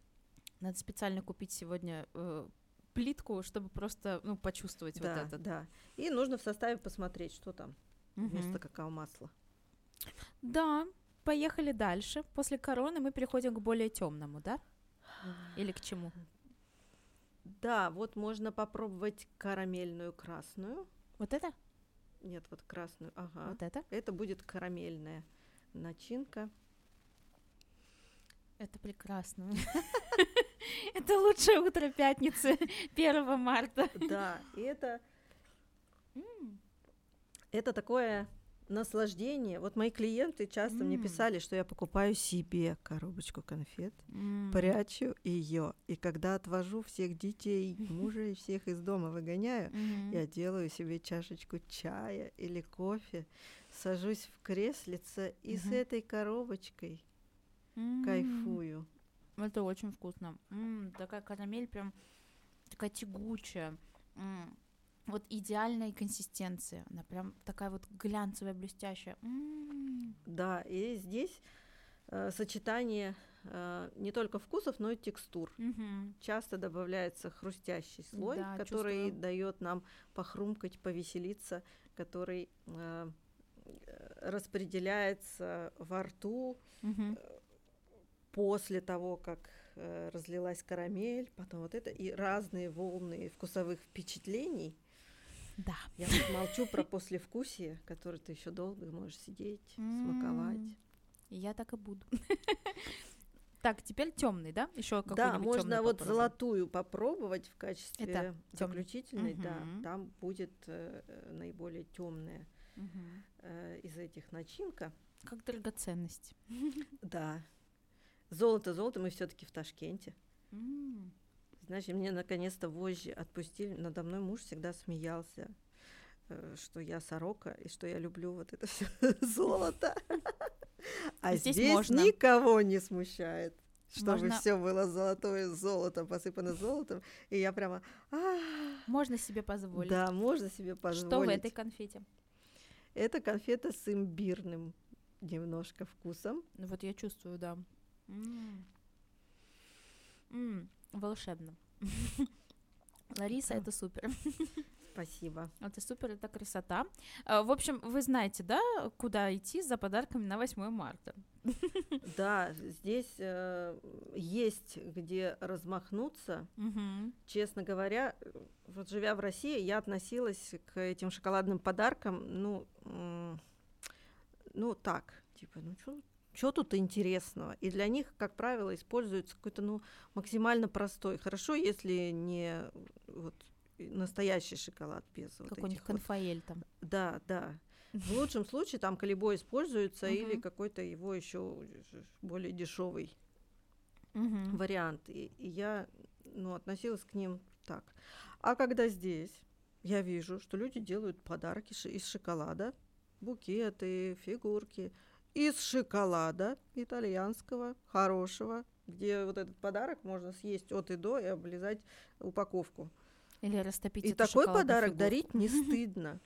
Надо специально купить сегодня э, плитку, чтобы просто ну, почувствовать да, вот это. Да. И нужно в составе посмотреть, что там угу. вместо какао-масла. Да, поехали дальше. После короны мы переходим к более темному, да? Или к чему? Да, вот можно попробовать карамельную красную. Вот это? Нет, вот красную. Ага. Вот это? Это будет карамельная начинка. Это прекрасно. Это лучшее утро пятницы 1 марта. Да, и это... Это такое наслаждение. Вот мои клиенты часто mm. мне писали, что я покупаю себе коробочку конфет, mm. прячу ее, и когда отвожу всех детей, мужа и всех из дома выгоняю, я делаю себе чашечку чая или кофе, сажусь в креслице и mm-hmm. с этой коробочкой кайфую. Это очень вкусно. М-м, такая карамель прям такая тягучая. Вот идеальной консистенции. Она прям такая вот глянцевая, блестящая. Да, и здесь э, сочетание э, не только вкусов, но и текстур. мгм. Часто добавляется хрустящий слой, Да, который дает нам похрумкать, повеселиться, который э, э, распределяется во рту Мгм. После того, как э, разлилась карамель, потом вот это, и разные волны вкусовых впечатлений. Да. Я тут молчу про послевкусие, которое ты еще долго можешь сидеть, смаковать. Я так и буду. Так, теперь темный, да? Еще какой Да, можно вот золотую попробовать в качестве Это заключительной, да. Мгм. Там будет э, э, наиболее темная из этих начинка. Как драгоценность. Да. Золото, золото, мы все-таки в Ташкенте. Знаешь, и мне наконец-то вожжи отпустили. Надо мной муж всегда смеялся, э, что я сорока и что я люблю вот это все золото. А Здесь здесь, можно. никого не смущает, чтобы Можно- все было золотое золото, посыпано золотом. И я прямо, «А, Можно себе позволить. да, можно себе позволить. Что в этой конфете? Это конфета с имбирным немножко вкусом. Ну Вот я чувствую, да. М. М, Волшебно. Лариса, это супер. Спасибо. Это супер, это красота. А, В общем, вы знаете, да, куда идти за подарками на 8 марта? Да, здесь э, есть где размахнуться. Мгм. Честно говоря, вот живя в России, я относилась к этим шоколадным подаркам, ну, ну так, типа, ну что тут интересного? И для них, как правило, используется какой-то, ну, максимально простой. Хорошо, если не вот и настоящий шоколад без вот Какой-нибудь этих вот конфаэль там. Да, да. В лучшем случае там колебой используется или какой-то его еще более дешевый вариант. И, и я ну, относилась к ним так. А когда здесь я вижу, что люди делают подарки из шоколада, букеты, фигурки, из шоколада итальянского, хорошего, где вот этот подарок можно съесть от и до и облизать упаковку. Или растопить И эту такой подарок фигурку. дарить не стыдно.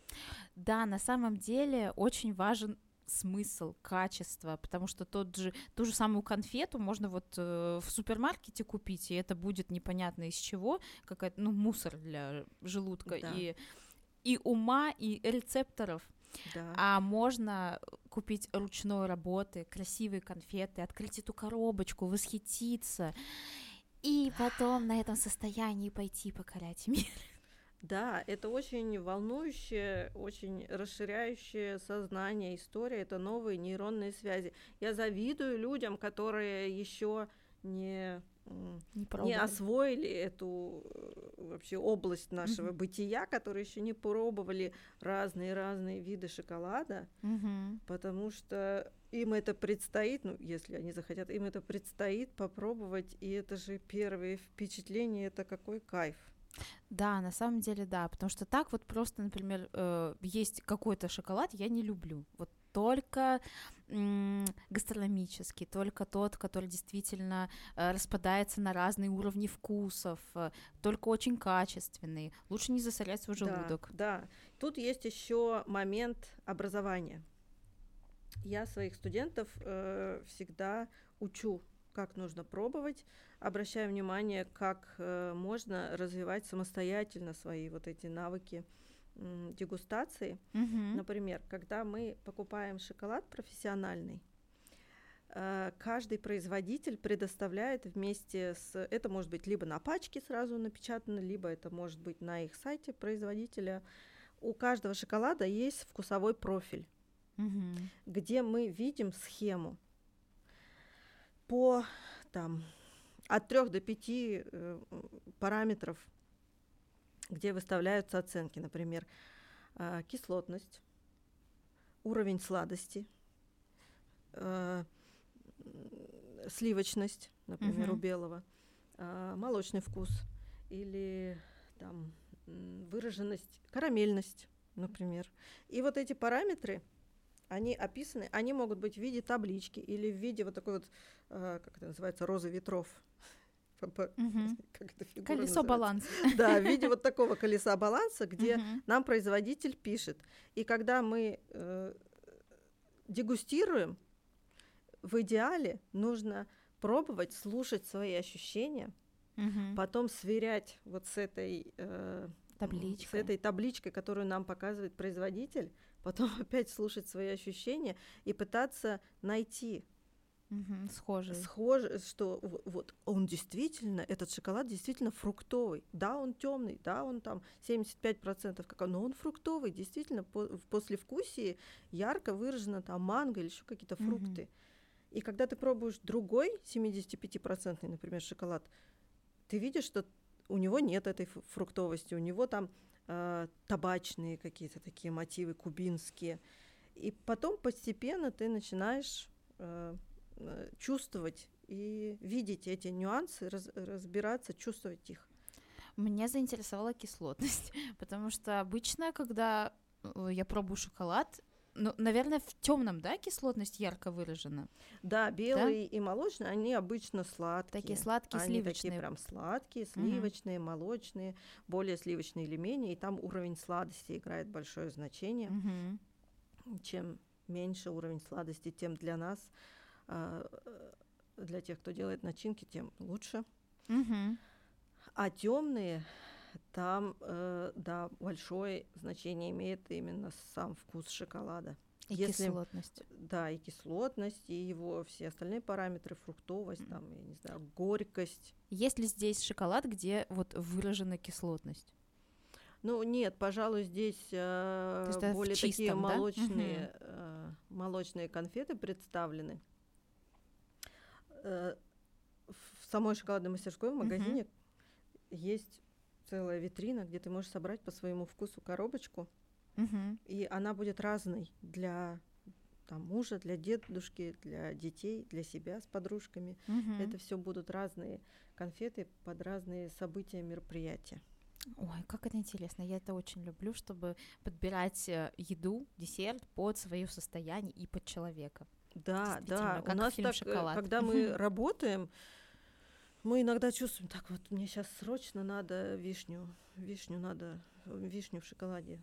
Да, на самом деле очень важен смысл, качество, потому что тот же, ту же самую конфету можно вот э, в супермаркете купить, и это будет непонятно из чего, какая-то, ну, мусор для желудка Да. и, и ума, и рецепторов. Да. А можно купить ручной работы, красивые конфеты, открыть эту коробочку, восхититься, и потом на этом состоянии пойти покорять мир. Да, это очень волнующая, очень расширяющее сознание история, это новые нейронные связи. Я завидую людям, которые еще не, Не не освоили эту э, вообще область нашего Мгм. бытия, которые еще не пробовали разные-разные виды шоколада, Мгм. потому что им это предстоит, ну, если они захотят, им это предстоит попробовать, и это же первые впечатления, это какой кайф. Да, на самом деле, да, потому что так вот просто, например, э, есть какой-то шоколад, я не люблю. Вот только гастрономический, только тот, который действительно э, распадается на разные уровни вкусов, э, только очень качественный. Лучше не засорять свой желудок. Да. Тут есть еще момент образования. Я своих студентов э, всегда учу, как нужно пробовать, обращаю внимание, как э, можно развивать самостоятельно свои вот эти навыки дегустации. Мгм. Например, когда мы покупаем шоколад профессиональный, э, каждый производитель предоставляет вместе с... Это может быть либо на пачке сразу напечатано, либо это может быть на их сайте производителя. У каждого шоколада есть вкусовой профиль, Мгм. где мы видим схему по там, от 3 до 5 параметров, где выставляются оценки, например, а, кислотность, уровень сладости, э, сливочность, например, у Мгм. белого, а, молочный вкус или там выраженность, карамельность, например. И вот эти параметры, они описаны, они могут быть в виде таблички или в виде вот такой вот, э, как это называется, розы ветров. как это фигура Колесо называется? баланса. Да, в виде вот такого колеса баланса, где нам производитель пишет. И когда мы э, дегустируем, в идеале нужно пробовать, слушать свои ощущения, угу. потом сверять вот с этой э, табличкой. с этой табличкой, которую нам показывает производитель, потом опять слушать свои ощущения и пытаться найти Угу, схожий. Схоже, что вот он действительно, этот шоколад действительно фруктовый. Да, он темный, да, он там 75% какао, но он фруктовый, действительно, по, в послевкусии ярко выражено там манго или еще какие-то фрукты. Угу. И когда ты пробуешь другой 75%, например, шоколад, ты видишь, что у него нет этой фруктовости, у него там э, табачные какие-то такие мотивы кубинские. И потом постепенно ты начинаешь э, чувствовать и видеть эти нюансы, раз, разбираться, чувствовать их. Меня заинтересовала кислотность, потому что обычно, когда э, я пробую шоколад, ну, наверное, в темном, да, кислотность ярко выражена. Да, белый да? и молочный, они обычно сладкие. Такие сладкие, они сливочные. такие прям сладкие, сливочные, угу. молочные, более сливочные или менее, и там уровень сладости играет большое значение. Угу. Чем меньше уровень сладости, тем для нас, для тех, кто делает начинки, тем лучше. Угу. А темные там, э, да, большое значение имеет именно сам вкус шоколада. И Если, кислотность. Да, и кислотность, и его все остальные параметры, фруктовость, mm. там, я не знаю, горькость. Есть ли здесь шоколад, где вот выражена кислотность? Ну нет, пожалуй, здесь э, более чистом, такие молочные, да? э, молочные конфеты представлены. Э, в самой шоколадной мастерской в магазине угу. есть целая витрина, где ты можешь собрать по своему вкусу коробочку, угу. и она будет разной для там, мужа, для дедушки, для детей, для себя с подружками. Угу. Это все будут разные конфеты под разные события, мероприятия. Ой, как это интересно. Я это очень люблю, чтобы подбирать э, еду, десерт под свое состояние и под человека. Да, да. У нас так, э, «Шоколад». когда мы работаем, мы иногда чувствуем, так вот, мне сейчас срочно надо вишню, вишню надо, вишню в шоколаде.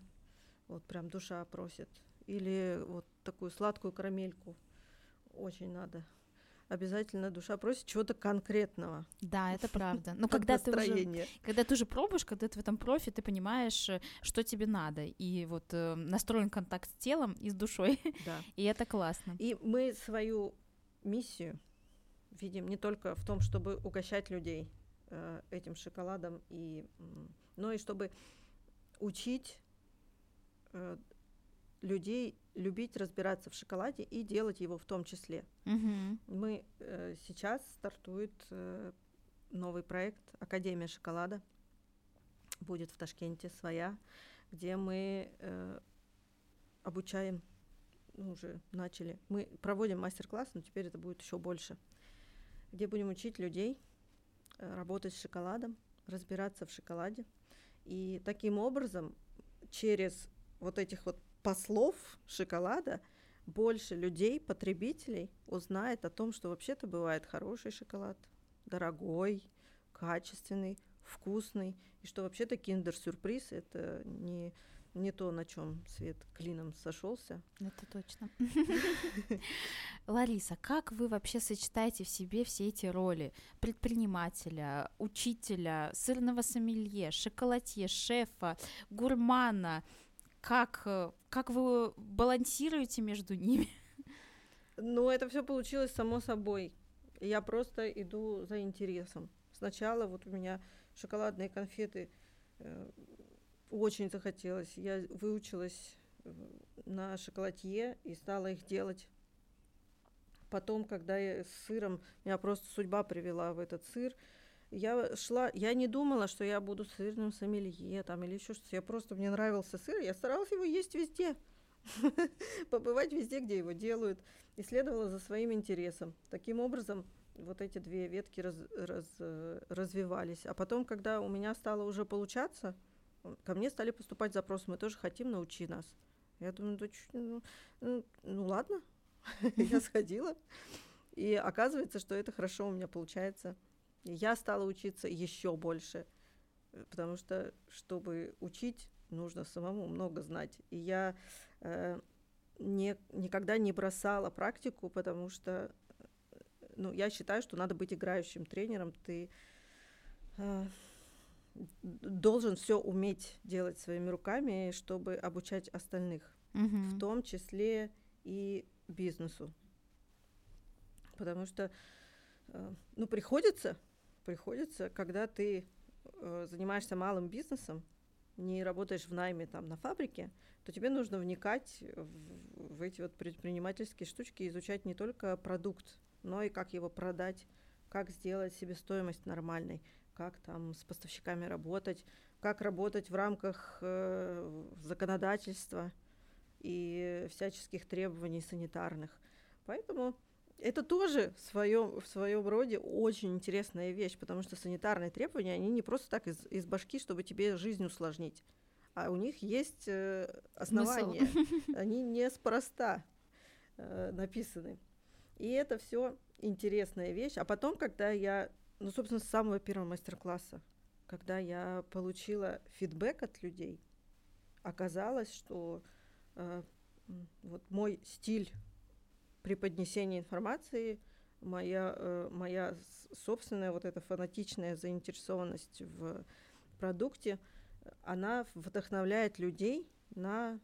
Вот прям душа просит. Или вот такую сладкую карамельку очень надо. Обязательно душа просит чего-то конкретного. Да, это правда. Но когда ты уже, когда ты уже пробуешь, когда ты в этом профи, ты понимаешь, э, что тебе надо, и вот э, настроен контакт с телом и с душой, да. и это классно. И мы свою миссию видим не только в том, чтобы угощать людей э, этим шоколадом, и, но и чтобы учить э, людей любить разбираться в шоколаде и делать его в том числе. Mm-hmm. Мы э, сейчас стартует э, новый проект Академия шоколада. Будет в Ташкенте своя, где мы э, обучаем, ну, уже начали. Мы проводим мастер-класс, но теперь это будет еще больше где будем учить людей э, работать с шоколадом, разбираться в шоколаде. И таким образом, через вот этих вот послов шоколада, больше людей, потребителей узнает о том, что вообще-то бывает хороший шоколад, дорогой, качественный, вкусный, и что вообще-то киндер-сюрприз это не не то, на чем свет клином сошелся. Это точно. Лариса, как вы вообще сочетаете в себе все эти роли? Предпринимателя, учителя, сырного сомелье, шоколадье, шефа, гурмана. Как, как вы балансируете между ними? Ну, это все получилось само собой. Я просто иду за интересом. Сначала вот у меня шоколадные конфеты э, очень захотелось. Я выучилась э, на шоколадье и стала их делать. Потом, когда я с сыром, меня просто судьба привела в этот сыр, я шла, я не думала, что я буду сырным сомелье там или еще что-то. Я просто, мне нравился сыр, я старалась его есть везде. Побывать везде, где его делают. И следовала за своим интересом. Таким образом, вот эти две ветки раз, раз, э, развивались. А потом, когда у меня стало уже получаться, ко мне стали поступать запросы, мы тоже хотим, научи нас. Я думаю, да, ну, ну, ну ладно, я сходила. И оказывается, что это хорошо у меня получается. Я стала учиться еще больше, э, потому что, чтобы учить, нужно самому много знать. И я э, не, никогда не бросала практику, потому что э, ну, я считаю, что надо быть играющим тренером. Ты э, должен все уметь делать своими руками, чтобы обучать остальных, Мгм. в том числе и бизнесу. Потому что, э, ну, приходится, приходится, когда ты э, занимаешься малым бизнесом, не работаешь в найме там на фабрике, то тебе нужно вникать в, в эти вот предпринимательские штучки, изучать не только продукт, но и как его продать, как сделать себестоимость нормальной, как там с поставщиками работать, как работать в рамках э, законодательства и всяческих требований санитарных. Поэтому это тоже в своем, в своем роде очень интересная вещь, потому что санитарные требования, они не просто так из, из башки, чтобы тебе жизнь усложнить, а у них есть э, основания. Они неспроста э, написаны. И это все интересная вещь. А потом, когда я, ну, собственно, с самого первого мастер-класса, когда я получила фидбэк от людей, оказалось, что э, вот мой стиль преподнесения информации, моя, э, моя собственная вот эта фанатичная заинтересованность в продукте, э, она вдохновляет людей на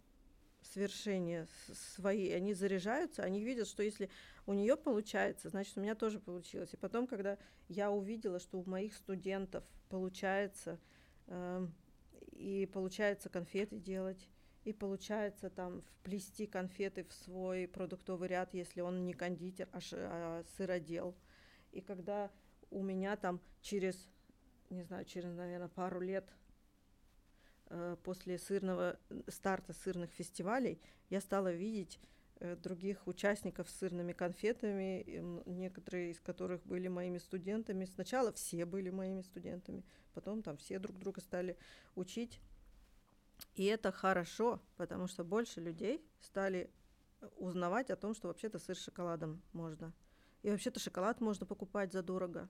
свершения свои. Они заряжаются, они видят, что если у нее получается, значит, у меня тоже получилось. И потом, когда я увидела, что у моих студентов получается, эм, и получается конфеты делать, и получается там вплести конфеты в свой продуктовый ряд, если он не кондитер, а, ш- а сыродел. И когда у меня там через, не знаю, через, наверное, пару лет э, после сырного старта сырных фестивалей я стала видеть э, других участников с сырными конфетами, и некоторые из которых были моими студентами. Сначала все были моими студентами, потом там все друг друга стали учить. И это хорошо, потому что больше людей стали э, узнавать о том, что вообще-то сыр с шоколадом можно. И вообще-то шоколад можно покупать задорого.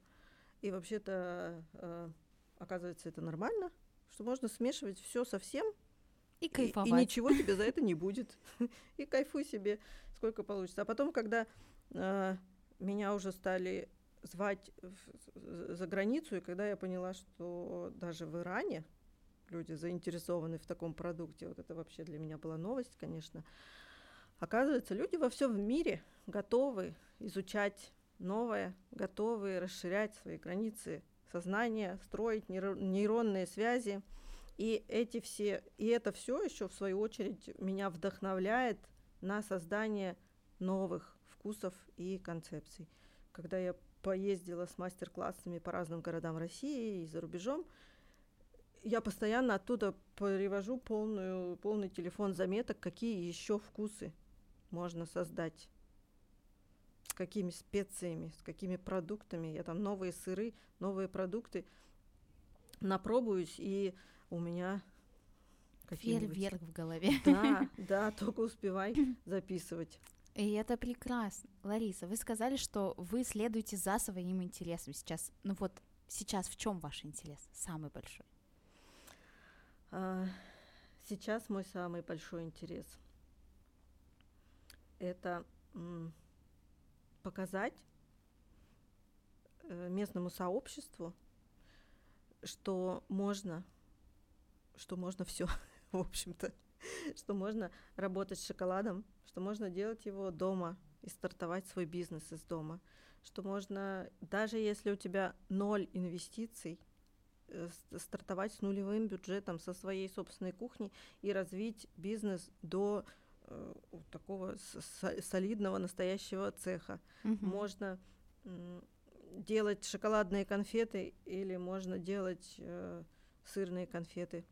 И вообще-то, э, оказывается, это нормально, что можно смешивать все совсем, И и, кайфовать. и ничего тебе за это не будет. И кайфуй себе, сколько получится. А потом, когда э, меня уже стали звать в- за границу, и когда я поняла, что даже в Иране люди заинтересованы в таком продукте, вот это вообще для меня была новость, конечно. Оказывается, люди во всем мире готовы изучать новое, готовы расширять свои границы сознания, строить нейро- нейронные связи. И эти все, и это все еще в свою очередь меня вдохновляет на создание новых вкусов и концепций. Когда я поездила с мастер-классами по разным городам России и за рубежом, я постоянно оттуда привожу полную, полный телефон заметок, какие еще вкусы можно создать, с какими специями, с какими продуктами. Я там новые сыры, новые продукты напробуюсь, и у меня Фейерверк в голове. Да, да, только успевай записывать. И это прекрасно. Лариса, вы сказали, что вы следуете за своим интересом сейчас. Ну вот сейчас в чем ваш интерес самый большой? А, Сейчас мой самый большой интерес это показать э, местному сообществу, что можно, что можно все, в общем-то, что можно работать с шоколадом, что можно делать его дома и стартовать свой бизнес из дома, что можно, даже если у тебя ноль инвестиций, стартовать с нулевым бюджетом со своей собственной кухни и развить бизнес до э, такого солидного настоящего цеха. Мгм. Можно делать шоколадные конфеты или можно делать э, сырные конфеты.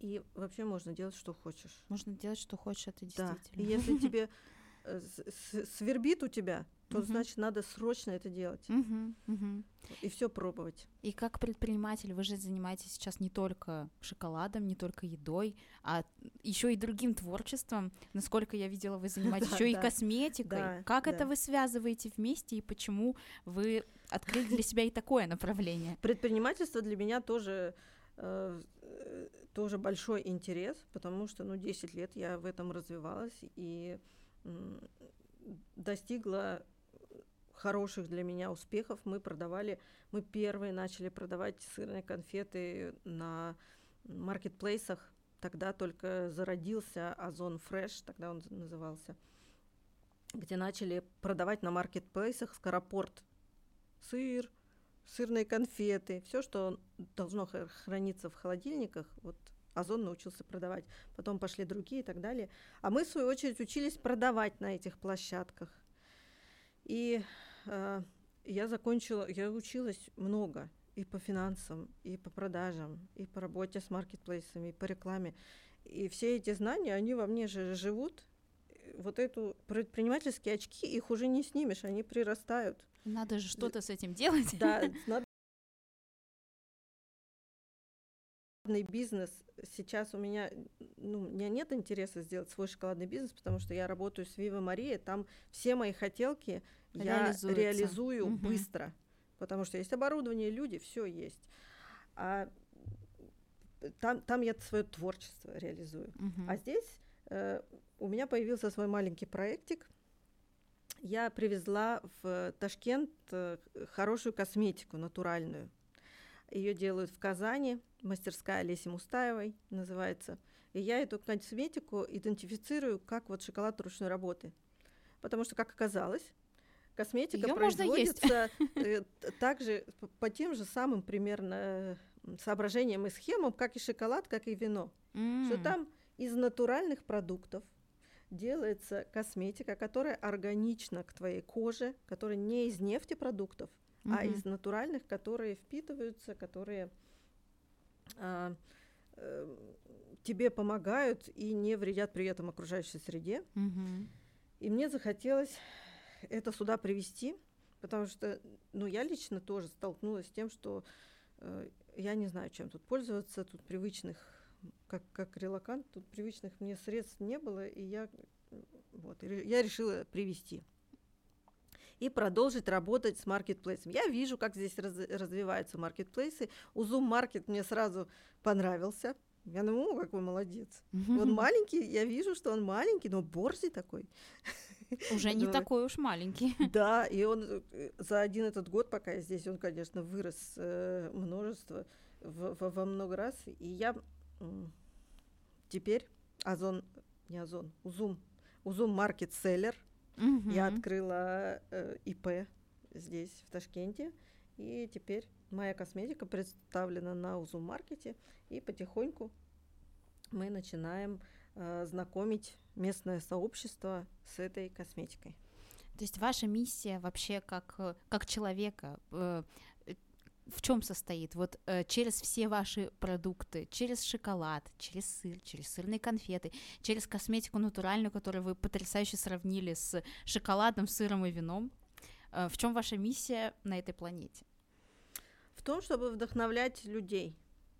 И вообще можно делать, что хочешь. Можно делать, что хочешь, это Да. И действительно. если тебе э, свербит у тебя, то угу. значит надо срочно это делать. Угу, угу. И все пробовать. И как предприниматель вы же занимаетесь сейчас не только шоколадом, не только едой, а еще и другим творчеством. Насколько я видела, вы занимаетесь еще и косметикой. Как это вы связываете вместе и почему вы открыли для себя и такое направление? Предпринимательство для меня тоже э, тоже большой интерес, потому что, ну, 10 лет я в этом развивалась и достигла хороших для меня успехов. Мы продавали, мы первые начали продавать сырные конфеты на маркетплейсах. Тогда только зародился Озон Фреш, тогда он назывался, где начали продавать на маркетплейсах скоропорт. Сыр, сырные конфеты, все, что должно храниться в холодильниках, вот Озон научился продавать. Потом пошли другие и так далее. А мы, в свою очередь, учились продавать на этих площадках. И я закончила, я училась много и по финансам, и по продажам, и по работе с маркетплейсами, и по рекламе. И все эти знания, они во мне же живут. Вот эту предпринимательские очки, их уже не снимешь, они прирастают. Надо же что-то с этим делать. Да, надо бизнес сейчас у меня, ну, у меня нет интереса сделать свой шоколадный бизнес, потому что я работаю с Вива Мария, там все мои хотелки я реализую угу. быстро, потому что есть оборудование, люди, все есть. А там, там я свое творчество реализую. Угу. А здесь э, у меня появился свой маленький проектик. Я привезла в Ташкент э, хорошую косметику натуральную. Ее делают в Казани, мастерская Олеси Мустаевой называется. И я эту косметику идентифицирую как вот шоколад ручной работы. Потому что, как оказалось, косметика Её производится э, также по тем же самым примерно соображениям и схемам, как и шоколад, как и вино. Mm. Что там из натуральных продуктов делается косметика, которая органична к твоей коже, которая не из нефтепродуктов, а из натуральных, которые впитываются, которые а, э, тебе помогают и не вредят при этом окружающей среде. И мне захотелось это сюда привести, потому что, ну, я лично тоже столкнулась с тем, что э, я не знаю, чем тут пользоваться, тут привычных, как, как релакант, тут привычных мне средств не было, и я, вот, я решила привести и продолжить работать с маркетплейсом. Я вижу, как здесь раз, развиваются маркетплейсы. У Zoom Market мне сразу понравился. Я думаю, о, какой молодец. Он маленький, я вижу, что он маленький, но борзый такой. Уже не такой уж маленький. Да, и он э, за один этот год, пока я здесь, он, конечно, вырос э, множество, во много раз. И я теперь Озон, не Озон, Узум, Узум Маркет Селлер. Я открыла э, ИП здесь, в Ташкенте, и теперь моя косметика представлена на Узум-маркете, и потихоньку мы начинаем знакомить местное сообщество с этой косметикой. То есть ваша миссия вообще как, э, как человека э, в чем состоит? Вот э, через все ваши продукты, через шоколад, через сыр, через сырные конфеты, через косметику натуральную, которую вы потрясающе сравнили с шоколадом, сыром и вином. Э, в чем ваша миссия на этой планете? В том, чтобы вдохновлять людей,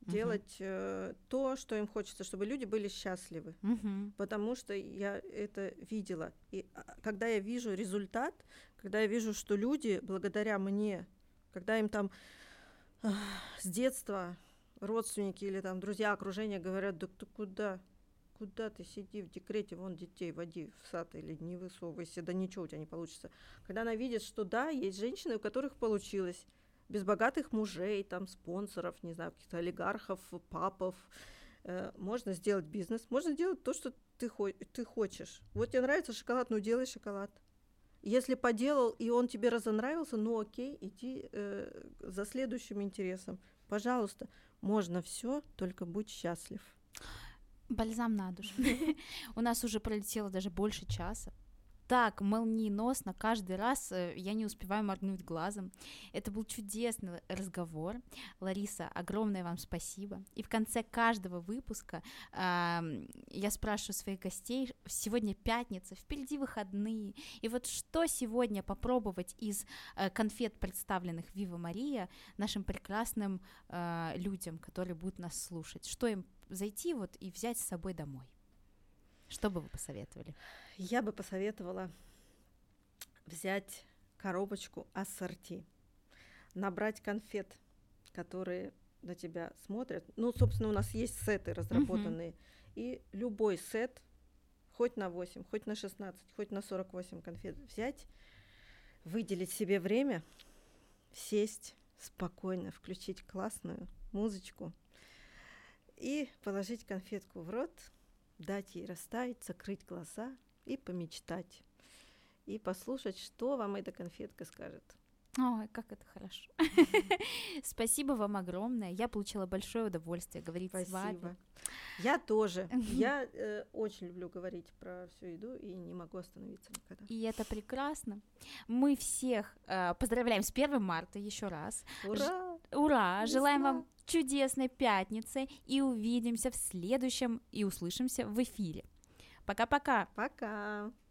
uh-huh. делать э, то, что им хочется, чтобы люди были счастливы. Uh-huh. Потому что я это видела. И а, когда я вижу результат, когда я вижу, что люди благодаря мне, когда им там с детства родственники или там друзья окружения говорят, да ты куда? Куда ты сиди в декрете, вон детей води в сад или не высовывайся, да ничего у тебя не получится. Когда она видит, что да, есть женщины, у которых получилось, без богатых мужей, там, спонсоров, не знаю, каких-то олигархов, папов, э, можно сделать бизнес, можно сделать то, что ты, ты хочешь. Вот тебе нравится шоколад, ну делай шоколад. Если поделал, и он тебе разонравился, ну окей, иди э, за следующим интересом. Пожалуйста, можно все, только будь счастлив. Бальзам на душу. У нас уже пролетело даже больше часа. Так молниеносно, каждый раз э, я не успеваю моргнуть глазом. Это был чудесный разговор. Лариса, огромное вам спасибо. И в конце каждого выпуска э, я спрашиваю своих гостей, сегодня пятница, впереди выходные, и вот что сегодня попробовать из э, конфет, представленных Вива Мария, нашим прекрасным э, людям, которые будут нас слушать, что им зайти вот и взять с собой домой? Что бы вы посоветовали? Я бы посоветовала взять коробочку ассорти, набрать конфет, которые на тебя смотрят. Ну, собственно, у нас есть сеты разработанные, uh-huh. и любой сет, хоть на 8, хоть на 16, хоть на 48 конфет взять, выделить себе время, сесть спокойно, включить классную музычку и положить конфетку в рот, дать ей растаять, закрыть глаза и помечтать. И послушать, что вам эта конфетка скажет. Ой, как это хорошо. Спасибо вам огромное. Я получила большое удовольствие говорить Спасибо. с вами. Я тоже. Я э, очень люблю говорить про всю еду и не могу остановиться никогда. И это прекрасно. Мы всех э, поздравляем с 1 марта еще раз. Ура! Ж- ура! Весна. Желаем вам чудесной пятницы и увидимся в следующем и услышимся в эфире. Пока-пока. Пока. -пока. Пока.